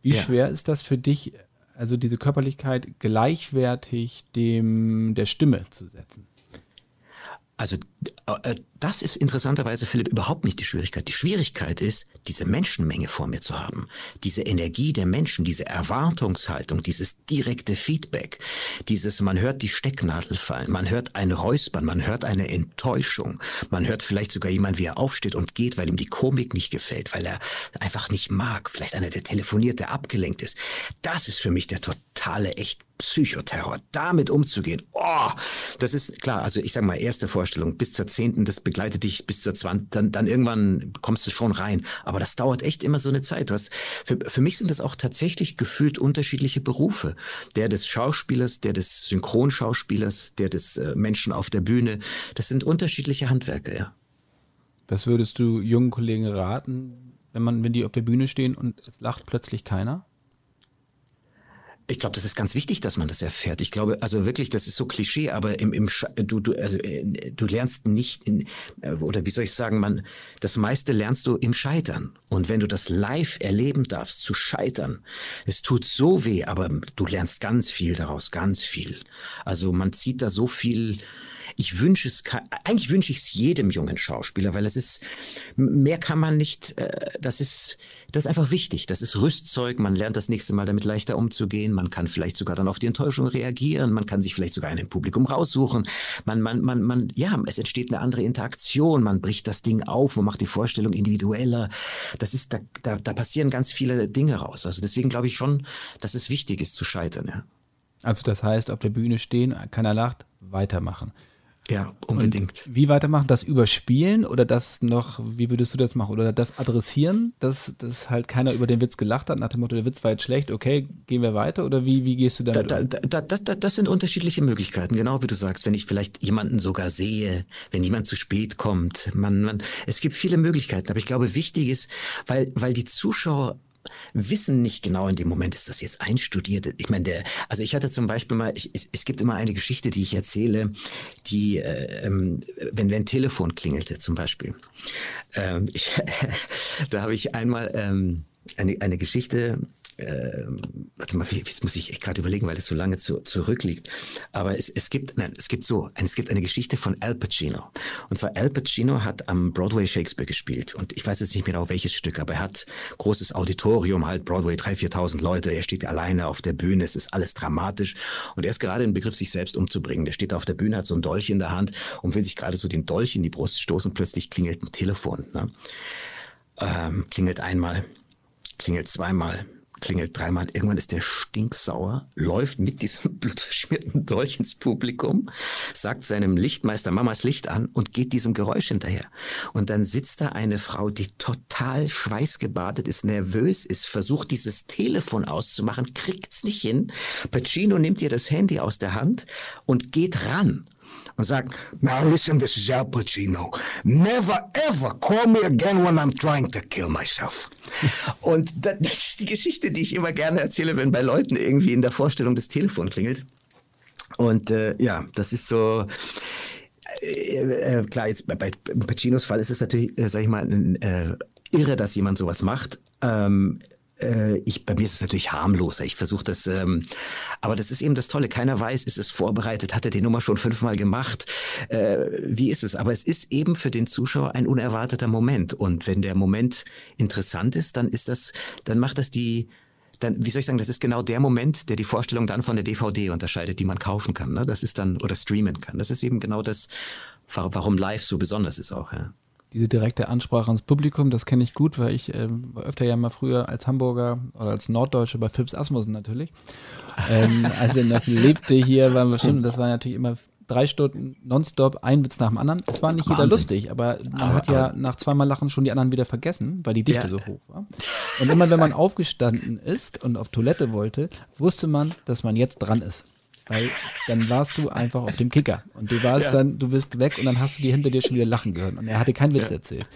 Speaker 4: Wie schwer ist das für dich, also diese Körperlichkeit gleichwertig dem der Stimme zu setzen?
Speaker 3: Also das ist interessanterweise, Philipp, überhaupt nicht die Schwierigkeit. Die Schwierigkeit ist, diese Menschenmenge vor mir zu haben. Diese Energie der Menschen, diese Erwartungshaltung, dieses direkte Feedback, dieses, man hört die Stecknadel fallen, man hört ein Räuspern, man hört eine Enttäuschung, man hört vielleicht sogar jemand, wie er aufsteht und geht, weil ihm die Komik nicht gefällt, weil er einfach nicht mag. Vielleicht einer, der telefoniert, der abgelenkt ist. Das ist für mich der totale, echt Psychoterror, damit umzugehen. Oh, das ist klar. Also ich sage mal, erste Vorstellung bis zur zehnten, das begleitet dich bis zur zwanzig, dann, dann irgendwann kommst du schon rein. Aber das dauert echt immer so eine Zeit. Du hast, für, für mich sind das auch tatsächlich gefühlt unterschiedliche Berufe. Der des Schauspielers, der des Synchronschauspielers, der des äh, Menschen auf der Bühne. Das sind unterschiedliche Handwerke, ja.
Speaker 4: Was würdest du jungen Kollegen raten, wenn man, wenn die auf der Bühne stehen und es lacht plötzlich keiner?
Speaker 3: Ich glaube, das ist ganz wichtig, dass man das erfährt. Ich glaube, also wirklich, das ist so Klischee, aber im, im du, du, also, äh, du lernst nicht in, äh, oder wie soll ich sagen, man, das meiste lernst du im Scheitern. Und wenn du das live erleben darfst, zu scheitern, es tut so weh, aber du lernst ganz viel daraus, ganz viel. Also man zieht da so viel, ich wünsche es, eigentlich wünsche ich es jedem jungen Schauspieler, weil es ist, mehr kann man nicht, äh, das ist, das ist einfach wichtig. Das ist Rüstzeug. Man lernt das nächste Mal damit leichter umzugehen. Man kann vielleicht sogar dann auf die Enttäuschung reagieren. Man kann sich vielleicht sogar ein Publikum raussuchen. Man, man, man, man, ja, es entsteht eine andere Interaktion. Man bricht das Ding auf. Man macht die Vorstellung individueller. Das ist, da, da, da passieren ganz viele Dinge raus. Also deswegen glaube ich schon, dass es wichtig ist zu scheitern, ja.
Speaker 4: Also das heißt, auf der Bühne stehen, keiner lacht, weitermachen.
Speaker 3: Ja, unbedingt.
Speaker 4: Und wie weitermachen? Das überspielen oder das noch, wie würdest du das machen? Oder das adressieren, dass, dass halt keiner über den Witz gelacht hat, nach dem Motto, der Witz war jetzt schlecht, okay, gehen wir weiter? Oder wie, wie gehst du damit
Speaker 3: da, um? Da, da, das sind unterschiedliche Möglichkeiten, genau wie du sagst. Wenn ich vielleicht jemanden sogar sehe, wenn jemand zu spät kommt, man, man, es gibt viele Möglichkeiten. Aber ich glaube, wichtig ist, weil, weil die Zuschauer wissen nicht genau in dem Moment, ist das jetzt einstudiert. Ich meine, der, also ich hatte zum Beispiel mal, ich, es, es, gibt immer eine Geschichte, die ich erzähle, die, äh, ähm, wenn, wenn ein Telefon klingelte zum Beispiel. Ähm, ich, da habe ich einmal ähm, eine, eine Geschichte äh, warte mal, jetzt muss ich echt gerade überlegen, weil das so lange zu, zurückliegt. Aber es, es gibt, nein, es gibt so, es gibt eine Geschichte von Al Pacino. Und zwar Al Pacino hat am Broadway Shakespeare gespielt. Und ich weiß jetzt nicht mehr genau welches Stück, aber er hat großes Auditorium, halt Broadway, 3.000, 4.000 Leute. Er steht alleine auf der Bühne. Es ist alles dramatisch. Und er ist gerade im Begriff, sich selbst umzubringen. Der steht auf der Bühne, hat so einen Dolch in der Hand und will sich gerade so den Dolch in die Brust stoßen. Plötzlich klingelt ein Telefon. Ne? Ähm, klingelt einmal, klingelt zweimal, klingelt dreimal. Irgendwann ist der stinksauer, läuft mit diesem blutverschmierten Dolch ins Publikum, sagt seinem Lichtmeister Mamas Licht an und geht diesem Geräusch hinterher. Und dann sitzt da eine Frau, die total schweißgebadet ist, nervös ist, versucht dieses Telefon auszumachen, kriegt's nicht hin. Pacino nimmt ihr das Handy aus der Hand und geht ran und sagt, Now listen, this is Al Pacino. Never ever call me again when I'm trying to kill myself. und das ist die Geschichte, die ich immer gerne erzähle, wenn bei Leuten irgendwie in der Vorstellung das Telefon klingelt. Und äh, ja, das ist so. Äh, äh, klar, jetzt bei, Pacinos Fall ist es natürlich, äh, sag ich mal, äh, irre, dass jemand sowas macht. Ähm, äh, ich, bei mir ist es natürlich harmloser. Ich versuche das, ähm, aber das ist eben das Tolle. Keiner weiß, ist es vorbereitet, hat er die Nummer schon fünfmal gemacht. Äh, wie ist es? Aber es ist eben für den Zuschauer ein unerwarteter Moment. Und wenn der Moment interessant ist, dann ist das, dann macht das die, dann, wie soll ich sagen, das ist genau der Moment, der die Vorstellung dann von der DVD unterscheidet, die man kaufen kann. Ne? Das ist dann, oder streamen kann. Das ist eben genau das, warum live so besonders ist auch. Ja
Speaker 4: diese direkte Ansprache ans Publikum, das kenne ich gut, weil ich war öfter ja mal früher als Hamburger oder als Norddeutsche bei Philips Asmussen natürlich. ähm, als er noch lebte hier, waren wir schon, das war natürlich immer drei Stunden nonstop, ein Witz nach dem anderen. Es war nicht Wahnsinn. jeder lustig, aber man aber, hat ja aber, nach zweimal Lachen schon die anderen wieder vergessen, weil die Dichte ja. so hoch war. Und immer wenn man aufgestanden ist und auf Toilette wollte, wusste man, dass man jetzt dran ist. Weil dann warst du einfach auf dem Kicker. Und du warst ja. dann, du bist weg und dann hast du die hinter dir schon wieder lachen gehört. Und er hatte keinen Witz ja. erzählt.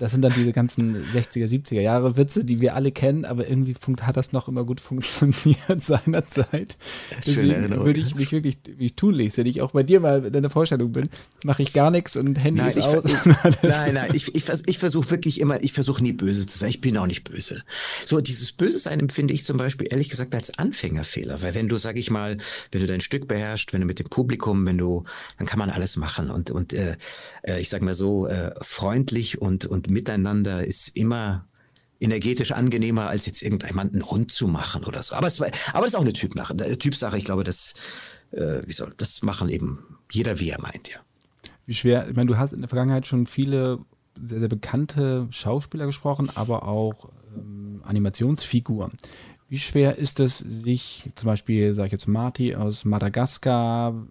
Speaker 4: Das sind dann diese ganzen 60er, 70er Jahre Witze, die wir alle kennen, aber irgendwie hat das noch immer gut funktioniert seinerzeit. Deswegen würde ich mich wirklich, wie ich tunlichst, wenn ich auch bei dir mal in der Vorstellung bin, mache ich gar nichts und Handy nein, ist aus.
Speaker 3: Ich, nein, nein, ich, ich, ich versuche wirklich immer, ich versuche nie böse zu sein. Ich bin auch nicht böse. So, dieses Böse sein empfinde ich zum Beispiel ehrlich gesagt als Anfängerfehler, weil wenn du, sag ich mal, wenn du dein Stück beherrschst, wenn du mit dem Publikum, wenn du, dann kann man alles machen und, und äh, äh ich sag mal so, äh, freundlich und, und Miteinander ist immer energetisch angenehmer, als jetzt irgendjemanden rund zu machen oder so. Aber es war, aber das ist auch eine Typsache. Typsache. Ich glaube, das, äh, wie soll, das machen eben jeder, wie er meint, ja.
Speaker 4: Wie schwer, ich meine, du hast in der Vergangenheit schon viele sehr, sehr bekannte Schauspieler gesprochen, aber auch ähm, Animationsfiguren. Wie schwer ist es, sich zum Beispiel, sage ich jetzt Marty aus Madagaskar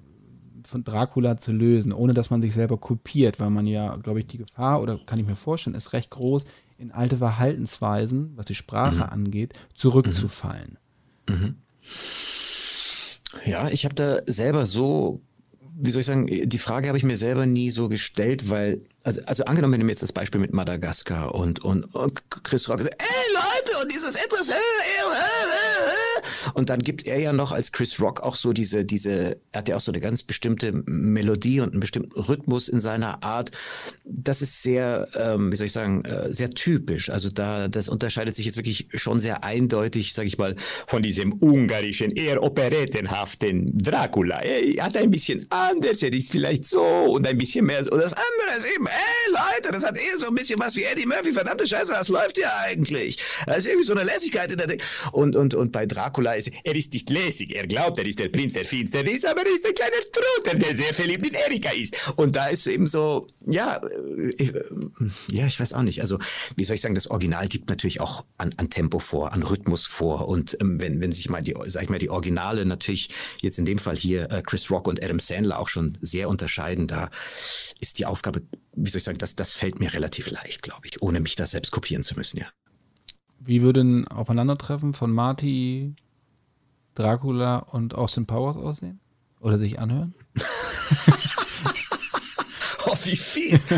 Speaker 4: von Dracula zu lösen, ohne dass man sich selber kopiert, weil man ja, glaube ich, die Gefahr, oder kann ich mir vorstellen, ist recht groß, in alte Verhaltensweisen, was die Sprache mhm. angeht, zurückzufallen. Mhm. mhm.
Speaker 3: Ja, ich habe da selber so, wie soll ich sagen, die Frage habe ich mir selber nie so gestellt, weil, also, also angenommen, wenn du mir jetzt das Beispiel mit Madagaskar und, und, und Chris Rock sagt, ey Leute, und dieses etwas, äh, und dann gibt er ja noch als Chris Rock auch so diese, diese, er hat ja auch so eine ganz bestimmte Melodie und einen bestimmten Rhythmus in seiner Art. Das ist sehr, ähm, wie soll ich sagen, äh, sehr typisch. Also da, das unterscheidet sich jetzt wirklich schon sehr eindeutig, sag ich mal, von diesem ungarischen, eher operettenhaften Dracula. Er hat ein bisschen anders, er ist vielleicht so und ein bisschen mehr so. Und das andere ist eben, ey Leute, das hat eher so ein bisschen was wie Eddie Murphy. Verdammte Scheiße, was läuft hier eigentlich? Da ist irgendwie so eine Lässigkeit in der Ding. Und, und, und bei Dracula ist, er ist nicht lässig. Er glaubt, er ist der Prinz der Finsternis, aber er ist ein kleiner Truter, der sehr verliebt in Erika ist. Und da ist eben so, ja, ich, ja, ich weiß auch nicht. Also, wie soll ich sagen, das Original gibt natürlich auch an, an Tempo vor, an Rhythmus vor. Und ähm, wenn, wenn sich mal die, sag ich mal, die Originale natürlich jetzt in dem Fall hier äh, Chris Rock und Adam Sandler auch schon sehr unterscheiden, da ist die Aufgabe, wie soll ich sagen, das, das fällt mir relativ leicht, glaube ich, ohne mich da selbst kopieren zu müssen, ja.
Speaker 4: Wie würde ein Aufeinandertreffen von Marty, Dracula und Austin Powers aussehen? Oder sich anhören?
Speaker 3: oh, wie fies.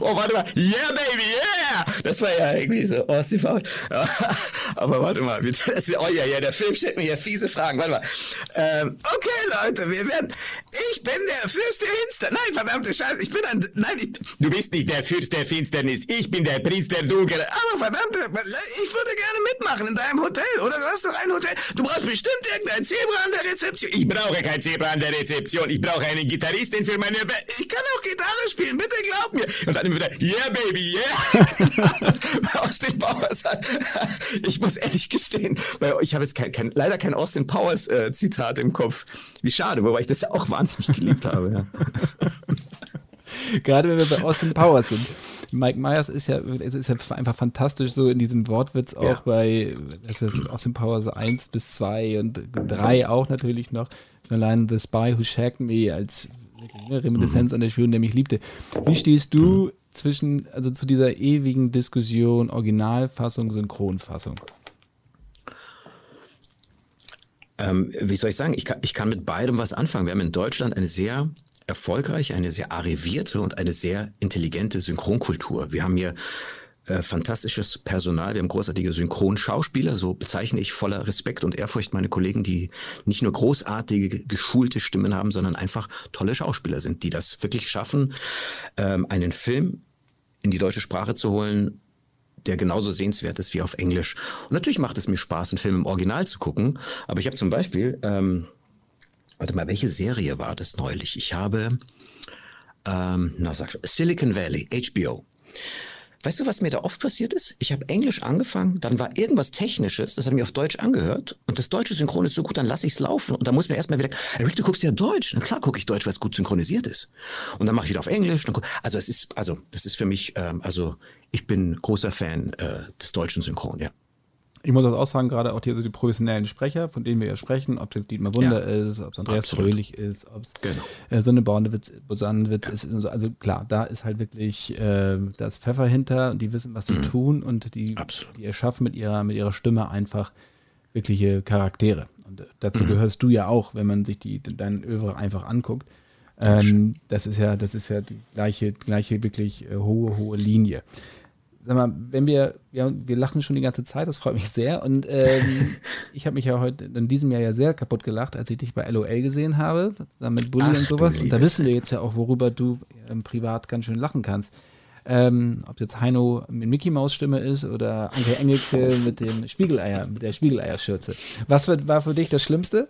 Speaker 3: oh, warte mal. Yeah, baby, yeah! Das war ja irgendwie so Austin Powers. Aber warte mal. Das, oh ja, ja, der Film stellt mir ja fiese Fragen. Warte mal. Ähm, okay, Leute, wir werden. Ich bin der Fürst der Finsternis. Nein, verdammte Scheiße, ich bin ein. Nein, ich, du bist nicht der Fürst der Finsternis. Ich bin der Prinz der Dunkel. Aber verdammte, ich würde gerne mitmachen in deinem Hotel, oder? Du hast doch ein Hotel. Du brauchst bestimmt irgendein Zebra an der Rezeption. Ich brauche kein Zebra an der Rezeption. Ich brauche einen Gitarristen für meine. Be ich kann auch Gitarre spielen, bitte glaub mir. Und dann wieder, yeah, baby, yeah. Aus den Bauers. Ich muss ehrlich gestehen, ich habe jetzt kein, kein, leider kein Austin Powers äh, Zitat im Kopf. Wie schade, wobei ich das ja auch wahnsinnig geliebt habe. Ja.
Speaker 4: Gerade wenn wir bei Austin Powers sind. Mike Myers ist ja, ist ja einfach fantastisch so in diesem Wortwitz auch ja. bei also Austin Powers 1 bis 2 und 3 auch natürlich noch. Allein The Spy Who Shagged Me als Reminiszenz mhm. an der Schwulen, der mich liebte. Wie stehst du. Zwischen, also zu dieser ewigen Diskussion Originalfassung, Synchronfassung?
Speaker 3: Ähm, wie soll ich sagen, ich kann, ich kann mit beidem was anfangen. Wir haben in Deutschland eine sehr erfolgreiche, eine sehr arrivierte und eine sehr intelligente Synchronkultur. Wir haben hier äh, fantastisches Personal, wir haben großartige Synchronschauspieler, so bezeichne ich voller Respekt und Ehrfurcht meine Kollegen, die nicht nur großartige, geschulte Stimmen haben, sondern einfach tolle Schauspieler sind, die das wirklich schaffen, ähm, einen Film in die deutsche Sprache zu holen, der genauso sehenswert ist wie auf Englisch. Und natürlich macht es mir Spaß, einen Film im Original zu gucken. Aber ich habe zum Beispiel, ähm, warte mal, welche Serie war das neulich? Ich habe, ähm, na sag schon, Silicon Valley, HBO. Weißt du, was mir da oft passiert ist? Ich habe Englisch angefangen, dann war irgendwas Technisches, das hat mir auf Deutsch angehört und das deutsche Synchron ist so gut, dann lasse ich es laufen und dann muss mir erstmal wieder, Rick, du guckst ja Deutsch. Na klar gucke ich Deutsch, weil es gut synchronisiert ist. Und dann mache ich wieder auf Englisch. also es ist, also das ist für mich, ähm, also ich bin großer Fan äh, des deutschen Synchron, ja.
Speaker 4: Ich muss das auch sagen, gerade auch die, also die professionellen Sprecher, von denen wir ja sprechen, ob es Dietmar Wunder ja, ist, ob es Andreas absolut. Fröhlich ist, ob es genau. äh, Sonne Bornewitz, Bosanwitz ja. ist. Also klar, da ist halt wirklich äh, das Pfeffer hinter und die wissen, was sie mhm. tun und die, die erschaffen mit ihrer, mit ihrer Stimme einfach wirkliche Charaktere. Und äh, dazu mhm. gehörst du ja auch, wenn man sich die, deinen Övre einfach anguckt. Ähm, das ist ja, das ist ja die gleiche, gleiche wirklich äh, hohe, hohe Linie sag mal, wenn wir, ja, wir lachen schon die ganze Zeit, das freut mich sehr. Und ähm, ich habe mich ja heute in diesem Jahr ja sehr kaputt gelacht, als ich dich bei LOL gesehen habe, zusammen mit Bully Ach, und sowas. Und da wissen wir jetzt ja auch, worüber du ähm, privat ganz schön lachen kannst. Ähm, ob jetzt Heino mit Mickey Maus Stimme ist oder Anke Engelke mit dem Spiegeleier, mit der Spiegeleierschürze. Was für, war für dich das Schlimmste?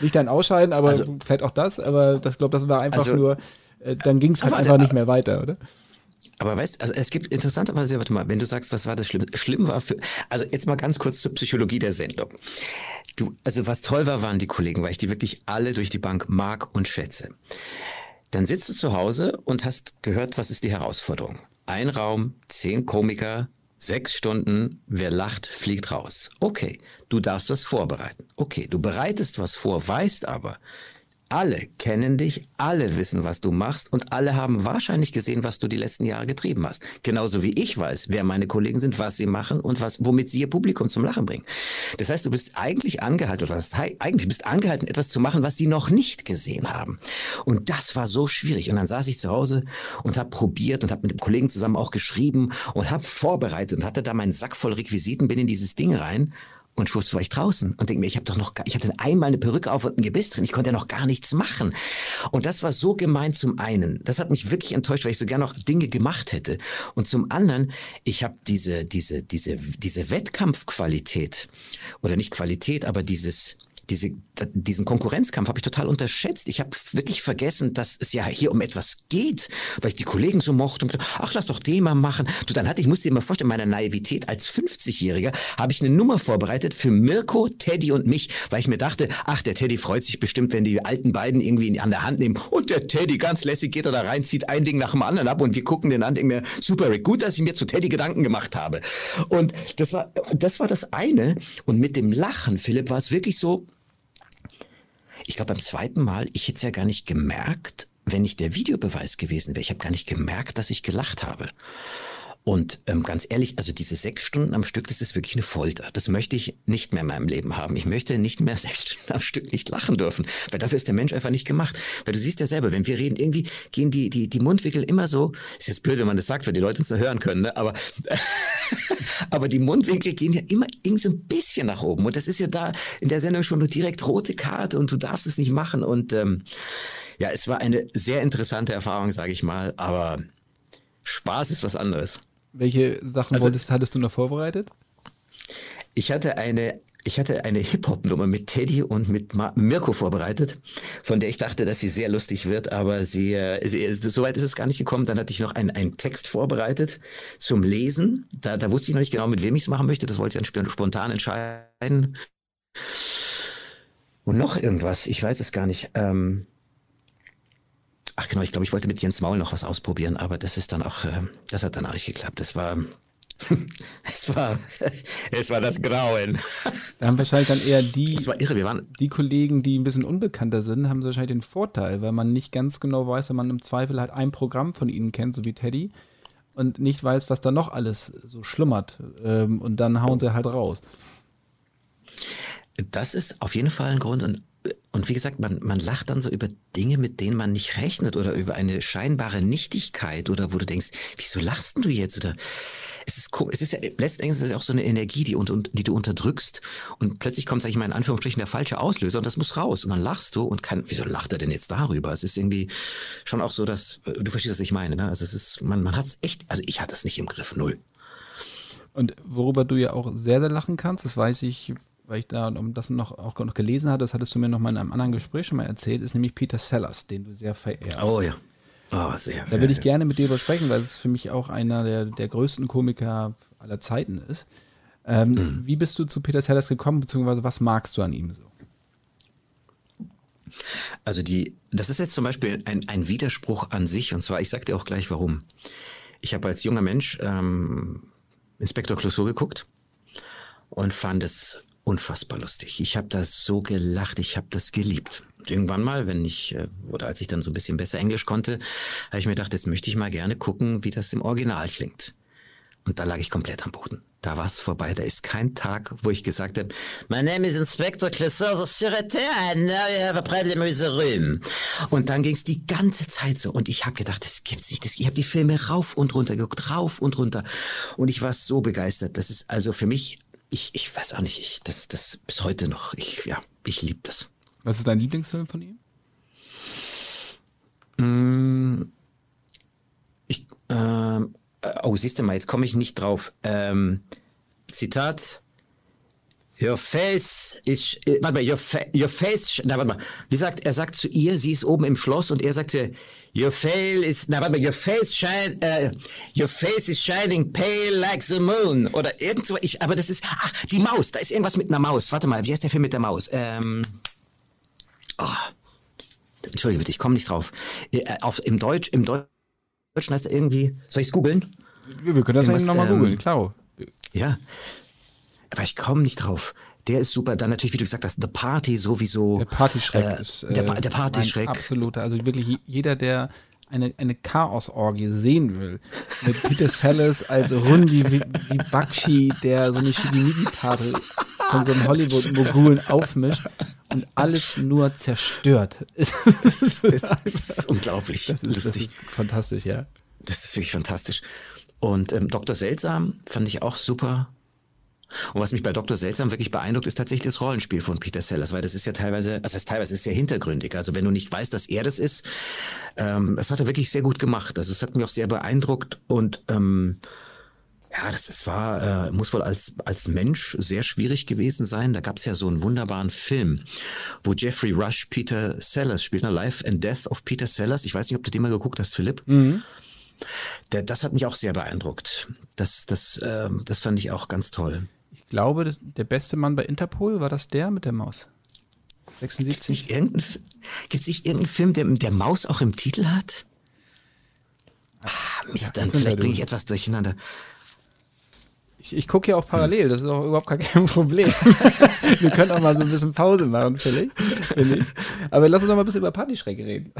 Speaker 4: Nicht dein Ausscheiden, aber also, vielleicht auch das, aber das glaube, das war einfach also, nur äh, dann ging es halt einfach nicht mehr weiter, oder?
Speaker 3: Aber weißt, also es gibt interessanterweise, warte mal, wenn du sagst, was war das Schlimme? Schlimm war für, also jetzt mal ganz kurz zur Psychologie der Sendung. Du, also was toll war, waren die Kollegen, weil ich die wirklich alle durch die Bank mag und schätze. Dann sitzt du zu Hause und hast gehört, was ist die Herausforderung? Ein Raum, zehn Komiker, sechs Stunden, wer lacht, fliegt raus. Okay, du darfst das vorbereiten. Okay, du bereitest was vor, weißt aber, alle kennen dich, alle wissen, was du machst und alle haben wahrscheinlich gesehen, was du die letzten Jahre getrieben hast. Genauso wie ich weiß, wer meine Kollegen sind, was sie machen und was, womit sie ihr Publikum zum Lachen bringen. Das heißt, du bist eigentlich angehalten, oder das heißt, eigentlich bist angehalten, etwas zu machen, was sie noch nicht gesehen haben. Und das war so schwierig. Und dann saß ich zu Hause und habe probiert und habe mit dem Kollegen zusammen auch geschrieben und habe vorbereitet und hatte da meinen Sack voll Requisiten, bin in dieses Ding rein und schwupps war ich draußen und denke mir, ich habe doch noch, ich hatte einmal eine Perücke auf und ein Gebiss drin, ich konnte ja noch gar nichts machen. Und das war so gemein zum einen. Das hat mich wirklich enttäuscht, weil ich so gerne noch Dinge gemacht hätte. Und zum anderen, ich habe diese, diese, diese, diese Wettkampfqualität oder nicht Qualität, aber dieses, diese, diesen Konkurrenzkampf habe ich total unterschätzt. Ich habe wirklich vergessen, dass es ja hier um etwas geht, weil ich die Kollegen so mochte und gedacht, ach, lass doch mal machen. Du, dann hatte ich, musste dir mal vorstellen, meiner Naivität als 50-Jähriger habe ich eine Nummer vorbereitet für Mirko, Teddy und mich, weil ich mir dachte, ach, der Teddy freut sich bestimmt, wenn die alten beiden irgendwie an der Hand nehmen und der Teddy ganz lässig geht da rein, zieht ein Ding nach dem anderen ab und wir gucken den an, denken mir, super, gut, dass ich mir zu Teddy Gedanken gemacht habe. Und das war, das war das eine. Und mit dem Lachen, Philipp, war es wirklich so, ich glaube beim zweiten Mal, ich hätte es ja gar nicht gemerkt, wenn nicht der Videobeweis gewesen wäre. Ich habe gar nicht gemerkt, dass ich gelacht habe. Und ähm, ganz ehrlich, also diese sechs Stunden am Stück, das ist wirklich eine Folter. Das möchte ich nicht mehr in meinem Leben haben. Ich möchte nicht mehr sechs Stunden am Stück nicht lachen dürfen, weil dafür ist der Mensch einfach nicht gemacht. Weil du siehst ja selber, wenn wir reden, irgendwie gehen die, die, die Mundwinkel immer so, ist jetzt blöd, wenn man das sagt, weil die Leute uns da hören können, ne? aber, aber die Mundwinkel gehen ja immer irgendwie so ein bisschen nach oben. Und das ist ja da in der Sendung schon eine direkt rote Karte und du darfst es nicht machen. Und ähm, ja, es war eine sehr interessante Erfahrung, sage ich mal, aber Spaß ist was anderes.
Speaker 4: Welche Sachen also, wolltest, hattest du noch vorbereitet?
Speaker 3: Ich hatte eine, ich hatte eine Hip-Hop-Nummer mit Teddy und mit Ma Mirko vorbereitet, von der ich dachte, dass sie sehr lustig wird, aber sie, sie so weit ist es gar nicht gekommen. Dann hatte ich noch einen Text vorbereitet zum Lesen. Da, da wusste ich noch nicht genau, mit wem ich es machen möchte. Das wollte ich dann spontan entscheiden. Und noch irgendwas, ich weiß es gar nicht. Ähm, Ach genau, ich glaube, ich wollte mit Jens Maul noch was ausprobieren, aber das ist dann auch, äh, das hat dann auch nicht geklappt. Das war, es war, es war das Grauen.
Speaker 4: Da haben wahrscheinlich dann eher die,
Speaker 3: irre,
Speaker 4: die Kollegen, die ein bisschen unbekannter sind, haben wahrscheinlich den Vorteil, weil man nicht ganz genau weiß, wenn man im Zweifel halt ein Programm von ihnen kennt, so wie Teddy, und nicht weiß, was da noch alles so schlummert. Ähm, und dann hauen sie halt raus.
Speaker 3: Das ist auf jeden Fall ein Grund. Und und wie gesagt, man, man lacht dann so über Dinge, mit denen man nicht rechnet oder über eine scheinbare Nichtigkeit oder wo du denkst, wieso lachst du jetzt? Oder es ist, es ist ja letztendlich ist es auch so eine Energie, die, die du unterdrückst und plötzlich kommt, sag ich mal, in Anführungsstrichen der falsche Auslöser und das muss raus und dann lachst du und kann, wieso lacht er denn jetzt darüber? Es ist irgendwie schon auch so, dass, du verstehst, was ich meine, ne? Also es ist, man, man hat es echt, also ich hatte es nicht im Griff, null.
Speaker 4: Und worüber du ja auch sehr, sehr lachen kannst, das weiß ich, weil ich da um das noch, auch noch gelesen hatte, das hattest du mir noch mal in einem anderen Gespräch schon mal erzählt, ist nämlich Peter Sellers, den du sehr verehrst.
Speaker 3: Oh ja. Oh, sehr.
Speaker 4: Da würde ich gerne mit dir übersprechen, weil es für mich auch einer der, der größten Komiker aller Zeiten ist. Ähm, mhm. Wie bist du zu Peter Sellers gekommen, beziehungsweise was magst du an ihm so?
Speaker 3: Also die, das ist jetzt zum Beispiel ein, ein Widerspruch an sich, und zwar, ich sag dir auch gleich warum. Ich habe als junger Mensch ähm, Inspektor Clouseau geguckt und fand es unfassbar lustig. Ich habe das so gelacht, ich habe das geliebt. Und irgendwann mal, wenn ich, äh, oder als ich dann so ein bisschen besser Englisch konnte, habe ich mir gedacht, jetzt möchte ich mal gerne gucken, wie das im Original klingt. Und da lag ich komplett am Boden. Da war es vorbei. Da ist kein Tag, wo ich gesagt habe, My name is Inspector Clessor, the Sûreté, and now you have a problem with the room. Und dann ging es die ganze Zeit so. Und ich habe gedacht, das gibt's nicht. Das, ich habe die Filme rauf und runter geguckt, rauf und runter. Und ich war so begeistert. Das ist also für mich ich, ich weiß auch nicht, ich, das, das bis heute noch, ich, ja, ich liebe das.
Speaker 4: Was ist dein Lieblingsfilm von ihm?
Speaker 3: Mm, ich, ähm, oh, siehst du mal, jetzt komme ich nicht drauf. Ähm, Zitat. Your face is, äh, warte mal, your, fa your face, na, warte mal, wie sagt, er sagt zu ihr, sie ist oben im Schloss und er sagt zu ihr, Your face is, na, warte mal, your face shine, uh, your face is shining pale like the moon. Oder irgend so, ich, aber das ist, ach, die Maus, da ist irgendwas mit einer Maus. Warte mal, wie heißt der Film mit der Maus? Ähm, oh, Entschuldige bitte, ich komme nicht drauf. Äh, auf, Im Deutsch, im Deutschen heißt er irgendwie, soll ich es googeln?
Speaker 4: Wir können das nochmal ähm, googeln, klar.
Speaker 3: Ja, aber ich komme nicht drauf der ist super. Dann natürlich, wie du gesagt hast, The Party sowieso.
Speaker 4: Der Partyschreck äh, ist
Speaker 3: äh, der, der Partyschreck.
Speaker 4: Absoluter. Also wirklich jeder, der eine, eine Chaos-Orgie sehen will, mit Peter Sellers als Rundi wie, wie Bakshi, der so eine Shigimigi-Party von so einem Hollywood-Mogulen aufmischt und alles nur zerstört.
Speaker 3: das ist unglaublich.
Speaker 4: Das ist, das ist fantastisch, ja.
Speaker 3: Das ist wirklich fantastisch. Und ähm, Dr. Seltsam fand ich auch super. Und was mich bei Dr. Seltsam wirklich beeindruckt, ist tatsächlich das Rollenspiel von Peter Sellers, weil das ist ja teilweise, also das ist teilweise ist sehr hintergründig. Also wenn du nicht weißt, dass er das ist, ähm, das hat er wirklich sehr gut gemacht. Also es hat mich auch sehr beeindruckt und ähm, ja, das, das war, äh, muss wohl als, als Mensch sehr schwierig gewesen sein. Da gab es ja so einen wunderbaren Film, wo Jeffrey Rush Peter Sellers spielt, ne? Life and Death of Peter Sellers. Ich weiß nicht, ob du den mal geguckt hast, Philipp. Mhm. Der, das hat mich auch sehr beeindruckt. Das, das, äh, das fand ich auch ganz toll.
Speaker 4: Ich glaube, das, der beste Mann bei Interpol war das der mit der Maus.
Speaker 3: 76. Gibt es nicht irgendeinen, nicht irgendeinen Film, der, der Maus auch im Titel hat? Ah, Mist, ja, dann vielleicht bringe ich etwas durcheinander.
Speaker 4: Ich, ich gucke ja auch parallel, das ist auch überhaupt kein Problem. Wir können auch mal so ein bisschen Pause machen, vielleicht. Aber lass uns doch mal ein bisschen über Partyschrecke reden.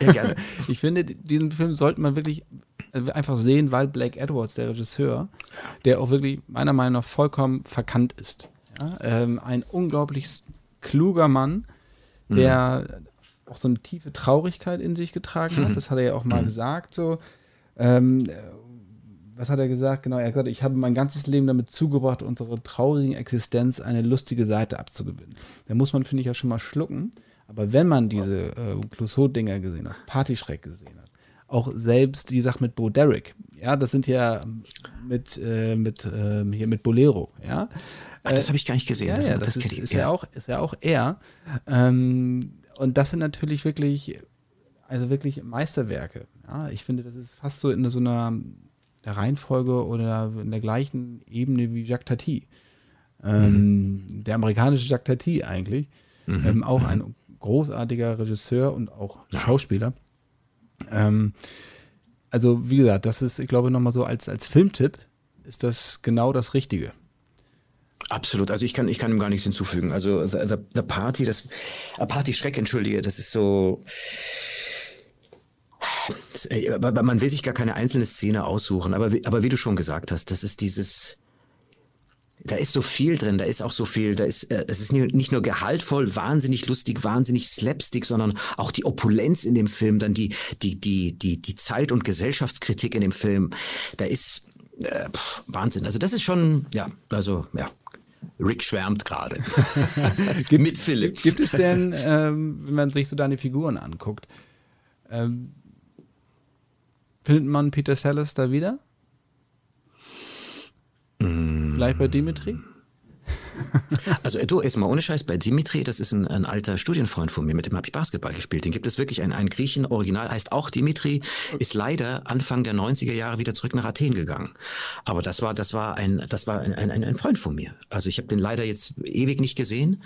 Speaker 4: Ja, gerne. Ich finde, diesen Film sollte man wirklich einfach sehen, weil Blake Edwards, der Regisseur, der auch wirklich meiner Meinung nach vollkommen verkannt ist. Ja? Ähm, ein unglaublich kluger Mann, der mhm. auch so eine tiefe Traurigkeit in sich getragen hat. Das hat er ja auch mal mhm. gesagt. So. Ähm, was hat er gesagt? Genau, er hat gesagt, ich habe mein ganzes Leben damit zugebracht, unsere traurige Existenz eine lustige Seite abzugewinnen. Da muss man, finde ich, ja schon mal schlucken. Aber wenn man diese äh, Clouseau-Dinger gesehen hat, Partyschreck gesehen hat, auch selbst die Sache mit Bo Derek. Ja, das sind ja mit, äh, mit äh, hier mit Bolero, ja.
Speaker 3: Ach, das habe ich gar nicht gesehen.
Speaker 4: Ja, das, ja, das, das ist, ist, ja auch, ist ja auch er. Ähm, und das sind natürlich wirklich, also wirklich Meisterwerke. Ja, ich finde, das ist fast so in so einer der Reihenfolge oder in der gleichen Ebene wie Jacques Tati. Ähm, mhm. Der amerikanische Jacques Tati eigentlich. Mhm. Ähm, auch ein großartiger Regisseur und auch Schauspieler. Ähm, also, wie gesagt, das ist, ich glaube, nochmal so als, als Filmtipp ist das genau das Richtige.
Speaker 3: Absolut, also ich kann, ich kann ihm gar nichts hinzufügen. Also The, the, the Party, das uh, Party Schreck, entschuldige, das ist so. Das, man will sich gar keine einzelne Szene aussuchen, aber aber wie du schon gesagt hast, das ist dieses da ist so viel drin, da ist auch so viel, da ist, äh, es ist nicht nur gehaltvoll, wahnsinnig lustig, wahnsinnig slapstick, sondern auch die Opulenz in dem Film, dann die, die, die, die, die Zeit- und Gesellschaftskritik in dem Film. Da ist äh, pff, Wahnsinn. Also das ist schon, ja, also ja, Rick schwärmt gerade.
Speaker 4: Mit Philipp. Gibt es denn, ähm, wenn man sich so deine Figuren anguckt, ähm, findet man Peter Sellers da wieder? Vielleicht bei Dimitri?
Speaker 3: Also du, jetzt mal ohne Scheiß, bei Dimitri, das ist ein, ein alter Studienfreund von mir, mit dem habe ich Basketball gespielt. Den gibt es wirklich, ein, ein Griechen, original, heißt auch Dimitri, ist leider Anfang der 90er Jahre wieder zurück nach Athen gegangen. Aber das war, das war ein, das war ein, ein, ein Freund von mir. Also ich habe den leider jetzt ewig nicht gesehen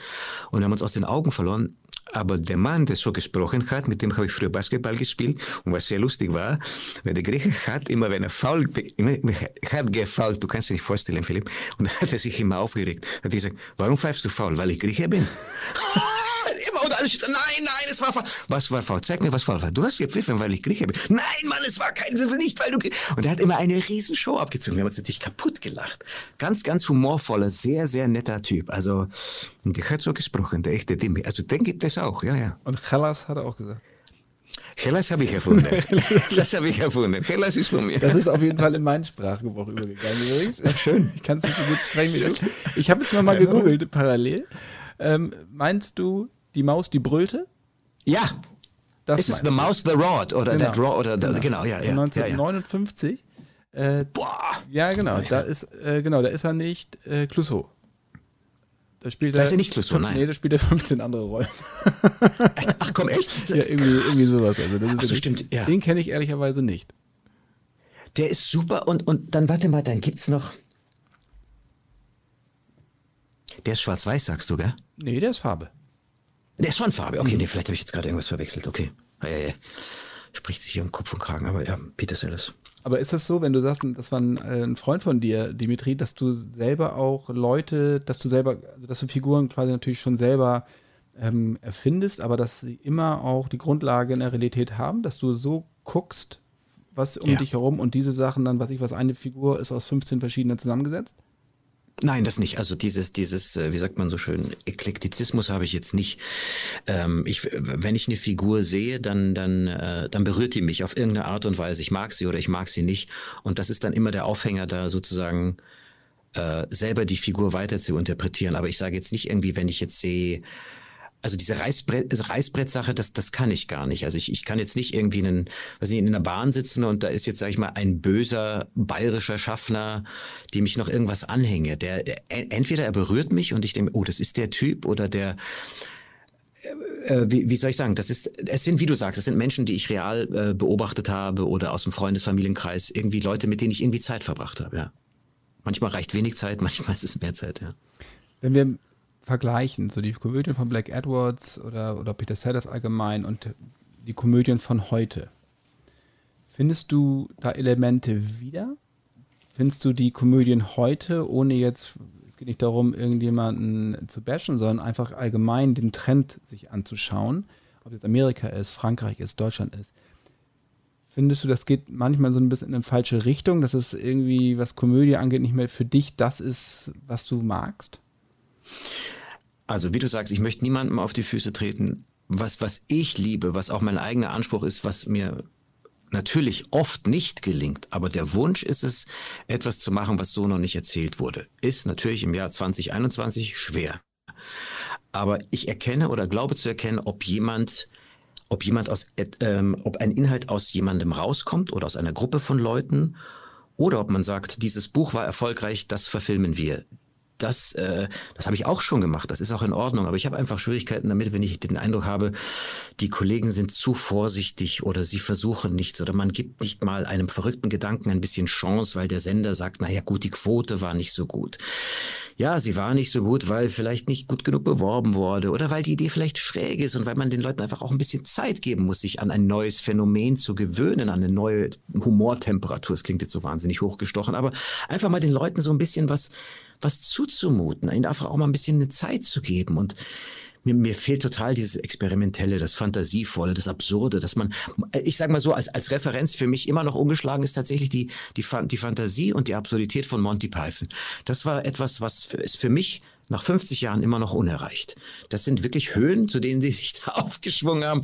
Speaker 3: und wir haben uns aus den Augen verloren. Aber der Mann, der so gesprochen hat, mit dem habe ich früher Basketball gespielt und was sehr lustig war, weil der Grieche hat immer, wenn er faul, immer, hat gefault, du kannst dir nicht vorstellen, Philipp, und dann hat er sich immer aufgeregt. Hat gesagt, warum pfeifst du faul? Weil ich Grieche bin. immer und alles, nein, nein, es war faul. Was war faul? Zeig mir, was faul war. Du hast gepfiffen, weil ich Grieche bin. Nein, Mann, es war kein, nicht, weil du, und er hat immer eine riesen Show abgezogen. Wir haben uns natürlich kaputt gelacht. Ganz, ganz humorvoller, sehr, sehr netter Typ. Also, der hat so gesprochen, der echte Dimmi. Also, den gibt es auch, ja, ja.
Speaker 4: Und Hellas hat er auch gesagt.
Speaker 3: Hellas habe ich erfunden. das habe ich erfunden. Hellas ist von mir.
Speaker 4: Das ist auf jeden Fall in meinen Sprachgebrauch übergegangen übrigens.
Speaker 3: Schön.
Speaker 4: Ich kann es nicht so gut sprechen wie du. Ich habe jetzt nochmal gegoogelt parallel. Ähm, meinst du die Maus, die brüllte?
Speaker 3: Ja. Das ist es The Mouse, The Rod oder genau. Rod oder genau, genau ja, ja.
Speaker 4: 1959. Ja, ja. Äh, Boah. Ja, genau. Da ist äh, genau, da ist er nicht äh, Clouseau. Da spielt
Speaker 3: er, ist er nicht Clouseau,
Speaker 4: nein. Nee, da spielt er 15 andere Rollen.
Speaker 3: Ach komm, echt?
Speaker 4: ja, irgendwie, irgendwie sowas. Also das
Speaker 3: Ach so, stimmt, ja.
Speaker 4: Den kenne ich ehrlicherweise nicht.
Speaker 3: Der ist super und, und dann warte mal, dann gibt's noch. Der ist schwarz-weiß, sagst du, gell?
Speaker 4: Nee, der ist Farbe.
Speaker 3: Der ist schon Farbe. Okay, mhm. nee, vielleicht habe ich jetzt gerade irgendwas verwechselt. Okay. Ja, ja, ja. Spricht sich hier um Kopf und Kragen, aber ja, Peter Sellers.
Speaker 4: Aber ist das so, wenn du sagst, das war ein, äh, ein, Freund von dir, Dimitri, dass du selber auch Leute, dass du selber, also dass du Figuren quasi natürlich schon selber ähm, erfindest, aber dass sie immer auch die Grundlage in der Realität haben, dass du so guckst, was um ja. dich herum und diese Sachen dann, was ich was, eine Figur ist aus 15 verschiedenen zusammengesetzt?
Speaker 3: Nein, das nicht. Also dieses, dieses, äh, wie sagt man so schön, Eklektizismus habe ich jetzt nicht. Ähm, ich, wenn ich eine Figur sehe, dann, dann, äh, dann berührt die mich auf irgendeine Art und Weise. Ich mag sie oder ich mag sie nicht. Und das ist dann immer der Aufhänger, da sozusagen äh, selber die Figur weiter zu interpretieren. Aber ich sage jetzt nicht irgendwie, wenn ich jetzt sehe, also diese Reißbrett, also Reißbrettsache, das, das kann ich gar nicht. Also ich, ich kann jetzt nicht irgendwie in, einen, weiß nicht, in einer Bahn sitzen und da ist jetzt, sag ich mal, ein böser bayerischer Schaffner, dem ich noch irgendwas anhänge. Der, der entweder er berührt mich und ich denke, oh, das ist der Typ oder der, äh, äh, wie, wie soll ich sagen, das ist, es sind, wie du sagst, es sind Menschen, die ich real äh, beobachtet habe oder aus dem Freundesfamilienkreis, irgendwie Leute, mit denen ich irgendwie Zeit verbracht habe, ja. Manchmal reicht wenig Zeit, manchmal ist es mehr Zeit, ja.
Speaker 4: Wenn wir vergleichen, so die Komödien von Black Edwards oder, oder Peter Sellers allgemein und die Komödien von heute. Findest du da Elemente wieder? Findest du die Komödien heute, ohne jetzt, es geht nicht darum, irgendjemanden zu bashen, sondern einfach allgemein den Trend sich anzuschauen, ob jetzt Amerika ist, Frankreich ist, Deutschland ist. Findest du, das geht manchmal so ein bisschen in eine falsche Richtung, dass es irgendwie, was Komödie angeht, nicht mehr für dich das ist, was du magst?
Speaker 3: Also wie du sagst, ich möchte niemandem auf die Füße treten. Was, was ich liebe, was auch mein eigener Anspruch ist, was mir natürlich oft nicht gelingt, aber der Wunsch ist es, etwas zu machen, was so noch nicht erzählt wurde, ist natürlich im Jahr 2021 schwer. Aber ich erkenne oder glaube zu erkennen, ob jemand, ob jemand aus, ähm, ob ein Inhalt aus jemandem rauskommt oder aus einer Gruppe von Leuten oder ob man sagt, dieses Buch war erfolgreich, das verfilmen wir das, äh, das habe ich auch schon gemacht. Das ist auch in Ordnung. Aber ich habe einfach Schwierigkeiten damit, wenn ich den Eindruck habe, die Kollegen sind zu vorsichtig oder sie versuchen nichts oder man gibt nicht mal einem verrückten Gedanken ein bisschen Chance, weil der Sender sagt, naja gut, die Quote war nicht so gut. Ja, sie war nicht so gut, weil vielleicht nicht gut genug beworben wurde oder weil die Idee vielleicht schräg ist und weil man den Leuten einfach auch ein bisschen Zeit geben muss, sich an ein neues Phänomen zu gewöhnen, an eine neue Humortemperatur. Es klingt jetzt so wahnsinnig hochgestochen, aber einfach mal den Leuten so ein bisschen was was zuzumuten, ihnen einfach auch mal ein bisschen eine Zeit zu geben. Und mir, mir fehlt total dieses Experimentelle, das Fantasievolle, das Absurde, dass man, ich sage mal so, als, als Referenz für mich immer noch ungeschlagen ist tatsächlich die, die, die Fantasie und die Absurdität von Monty Python. Das war etwas, was für, ist für mich nach 50 Jahren immer noch unerreicht. Das sind wirklich Höhen, zu denen sie sich da aufgeschwungen haben,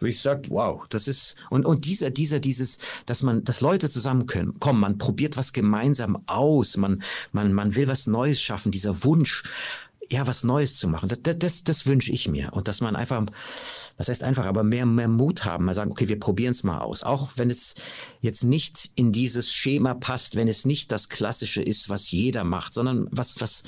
Speaker 3: wo ich sage, wow, das ist, und, und dieser, dieser, dieses, dass man, dass Leute zusammenkommen, kommen, man probiert was gemeinsam aus, man, man, man will was Neues schaffen, dieser Wunsch, ja, was Neues zu machen. Das, das, das wünsche ich mir. Und dass man einfach, was heißt einfach, aber mehr, mehr Mut haben, mal sagen, okay, wir probieren es mal aus. Auch wenn es jetzt nicht in dieses Schema passt, wenn es nicht das Klassische ist, was jeder macht, sondern was, was,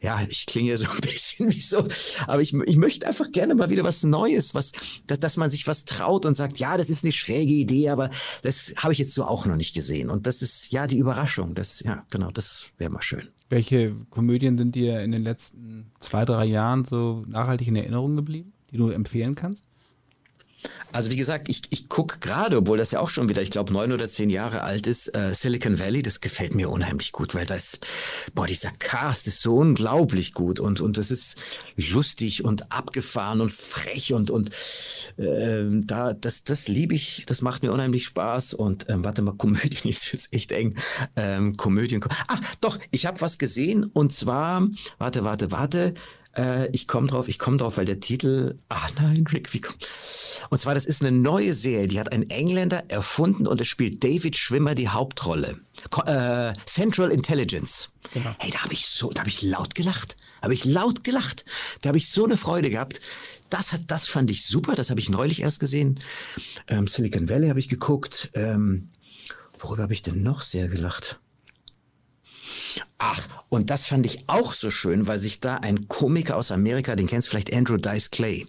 Speaker 3: ja, ich klinge so ein bisschen wie so, aber ich, ich möchte einfach gerne mal wieder was Neues, was, dass, dass man sich was traut und sagt, ja, das ist eine schräge Idee, aber das habe ich jetzt so auch noch nicht gesehen. Und das ist, ja, die Überraschung. Das, ja, genau, das wäre mal schön.
Speaker 4: Welche Komödien sind dir in den letzten zwei, drei Jahren so nachhaltig in Erinnerung geblieben, die du empfehlen kannst?
Speaker 3: Also wie gesagt, ich, ich gucke gerade, obwohl das ja auch schon wieder, ich glaube, neun oder zehn Jahre alt ist, äh, Silicon Valley, das gefällt mir unheimlich gut, weil das, boah, dieser Cast ist so unglaublich gut und, und das ist lustig und abgefahren und frech und, und äh, da, das, das liebe ich, das macht mir unheimlich Spaß und ähm, warte mal, Komödien, jetzt wird's echt eng. Ähm, Komödien. Ach, doch, ich habe was gesehen und zwar, warte, warte, warte, äh, ich komme drauf, ich komme drauf, weil der Titel. Ach nein, Rick, wie kommt. Und zwar, das ist eine neue Serie, die hat ein Engländer erfunden und es spielt David Schwimmer die Hauptrolle. Äh, Central Intelligence. Genau. Hey, da habe ich so, da habe ich laut gelacht. Habe ich laut gelacht. Da habe ich so eine Freude gehabt. Das hat, das fand ich super. Das habe ich neulich erst gesehen. Ähm, Silicon Valley habe ich geguckt. Ähm, worüber habe ich denn noch sehr gelacht? Ach, und das fand ich auch so schön, weil sich da ein Komiker aus Amerika, den kennst du vielleicht, Andrew Dice Clay,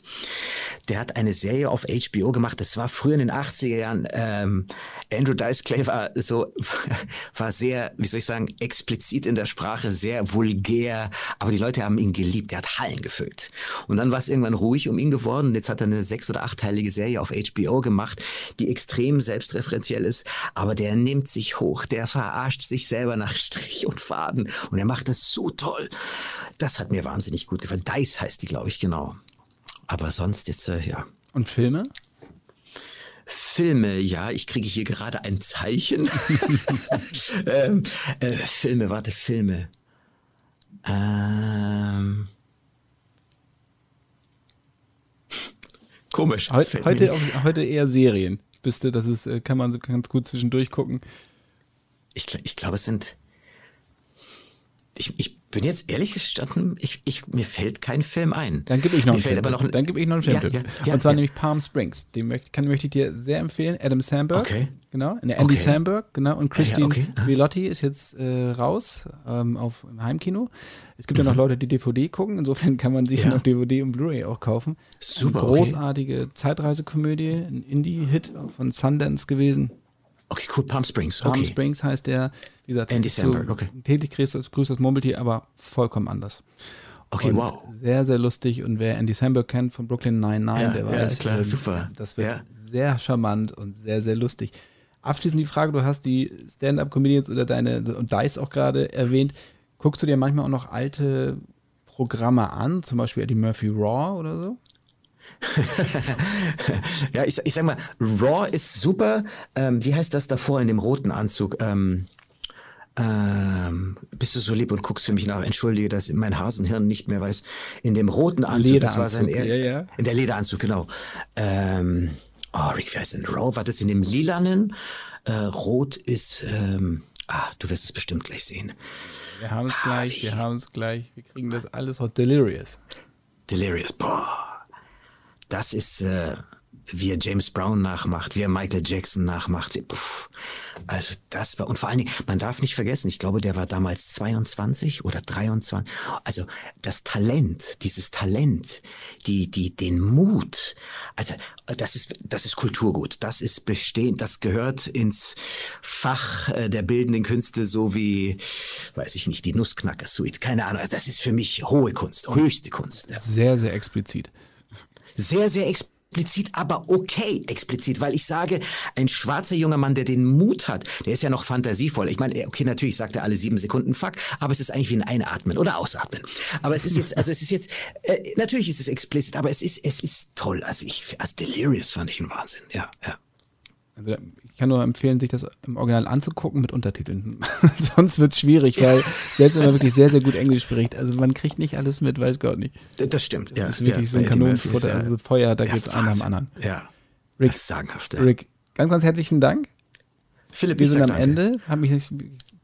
Speaker 3: der hat eine Serie auf HBO gemacht. Das war früher in den 80er Jahren. Ähm, Andrew Dice Clay war so, war sehr, wie soll ich sagen, explizit in der Sprache, sehr vulgär, aber die Leute haben ihn geliebt. Er hat Hallen gefüllt. Und dann war es irgendwann ruhig um ihn geworden. Jetzt hat er eine sechs- oder achtteilige Serie auf HBO gemacht, die extrem selbstreferenziell ist, aber der nimmt sich hoch, der verarscht sich selber nach Strich und Faden und er macht das so toll. Das hat mir wahnsinnig gut gefallen. Dice heißt die, glaube ich, genau. Aber sonst ist, äh, ja.
Speaker 4: Und Filme?
Speaker 3: Filme, ja, ich kriege hier gerade ein Zeichen. ähm, äh, Filme, warte, Filme. Ähm. Komisch.
Speaker 4: Heu heute, auch, heute eher Serien. Bist du, das ist, äh, kann man ganz gut zwischendurch gucken.
Speaker 3: Ich, ich glaube, es sind. Ich, ich bin jetzt ehrlich gestanden, ich, ich, mir fällt kein Film ein.
Speaker 4: Dann gebe ich noch
Speaker 3: einen Film.
Speaker 4: Noch, dann gebe ich noch einen Film. Ja, ja, und zwar nämlich Palm Springs. Den möchte, kann, möchte ich dir sehr empfehlen. Adam Sandberg.
Speaker 3: Okay.
Speaker 4: Genau. Andy okay. Sandberg, genau. Und Christine okay. Velotti ist jetzt äh, raus ähm, auf im Heimkino. Es gibt mhm. ja noch mhm. Leute, die DVD gucken. Insofern kann man sich ja. noch DVD und Blu-ray auch kaufen.
Speaker 3: Super.
Speaker 4: Eine großartige Zeitreisekomödie, ein Indie-Hit von Sundance gewesen.
Speaker 3: Okay, cool. Palm Springs.
Speaker 4: Palm okay. Springs heißt der, wie gesagt,
Speaker 3: Andy Samberg, so okay.
Speaker 4: Täglich grüßt das, grüßt das Murmeltier, aber vollkommen anders.
Speaker 3: Okay, und wow.
Speaker 4: Sehr, sehr lustig. Und wer Andy Samberg kennt von Brooklyn 99, ja, der weiß,
Speaker 3: ja, klar, ähm, super.
Speaker 4: das wird ja. sehr charmant und sehr, sehr lustig. Abschließend die Frage, du hast die Stand-Up-Comedians oder deine, und Dice auch gerade erwähnt. Guckst du dir manchmal auch noch alte Programme an, zum Beispiel Eddie Murphy Raw oder so?
Speaker 3: ja, ich, ich sag mal, Raw ist super. Ähm, wie heißt das davor in dem roten Anzug? Ähm, ähm, bist du so lieb und guckst für mich nach? Entschuldige, dass mein Hasenhirn nicht mehr weiß. In dem roten Anzug,
Speaker 4: das war sein
Speaker 3: ja,
Speaker 4: ja.
Speaker 3: In der Lederanzug, genau. Ähm, oh, Rick, wie heißt denn Raw? War das in dem lilanen? Äh, Rot ist, ähm, ah, du wirst es bestimmt gleich sehen.
Speaker 4: Wir haben es gleich, ah, wir haben es gleich. Wir kriegen das alles auf Delirious.
Speaker 3: Delirious, boah das ist, äh, wie er James Brown nachmacht, wie er Michael Jackson nachmacht. Puh. Also das war, und vor allen Dingen, man darf nicht vergessen, ich glaube, der war damals 22 oder 23. Also das Talent, dieses Talent, die, die, den Mut, also das ist, das ist Kulturgut, das ist bestehend, das gehört ins Fach äh, der bildenden Künste, so wie, weiß ich nicht, die Nussknacker-Suite, keine Ahnung. Also das ist für mich hohe Kunst, höchste Kunst.
Speaker 4: Ja. Sehr, sehr explizit
Speaker 3: sehr, sehr explizit explizit, aber okay explizit, weil ich sage, ein schwarzer junger Mann, der den Mut hat, der ist ja noch fantasievoll. Ich meine, okay, natürlich sagt er alle sieben Sekunden Fuck, aber es ist eigentlich wie ein Einatmen oder Ausatmen. Aber es ist jetzt, also es ist jetzt, äh, natürlich ist es explizit, aber es ist, es ist toll. Also ich, als Delirious fand ich ein Wahnsinn, ja, ja.
Speaker 4: Also ich kann nur empfehlen, sich das im Original anzugucken mit Untertiteln. Sonst wird es schwierig, weil selbst wenn man wirklich sehr, sehr gut Englisch spricht, also man kriegt nicht alles mit, weiß Gott nicht.
Speaker 3: Das stimmt.
Speaker 4: Das ja, ist wirklich ja, so ein Kanonenfutter, also Feuer, da ja, gibt es einen am anderen.
Speaker 3: Ja.
Speaker 4: Rick, sagenhaft, ja. Rick, ganz, ganz herzlichen Dank. Philipp, wir sind am danke. Ende. Hab mich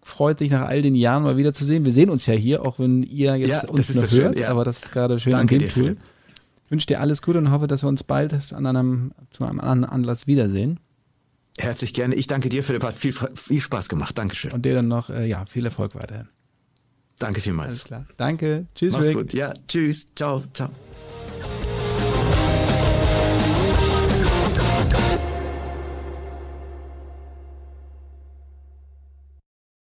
Speaker 4: freut sich nach all den Jahren mal wieder zu sehen. Wir sehen uns ja hier, auch wenn ihr jetzt ja, uns noch hört, schön, ja. aber das ist gerade schön
Speaker 3: Danke an dem Tool.
Speaker 4: Ich wünsche dir alles Gute und hoffe, dass wir uns bald an einem, zu einem anderen Anlass wiedersehen.
Speaker 3: Herzlich gerne. Ich danke dir, Philipp. Hat viel, viel Spaß gemacht. Dankeschön.
Speaker 4: Und dir dann noch, äh, ja, viel Erfolg weiterhin.
Speaker 3: Danke vielmals.
Speaker 4: Alles klar. Danke. Tschüss,
Speaker 3: Mach's Rick. gut. Ja, tschüss. Ciao, ciao.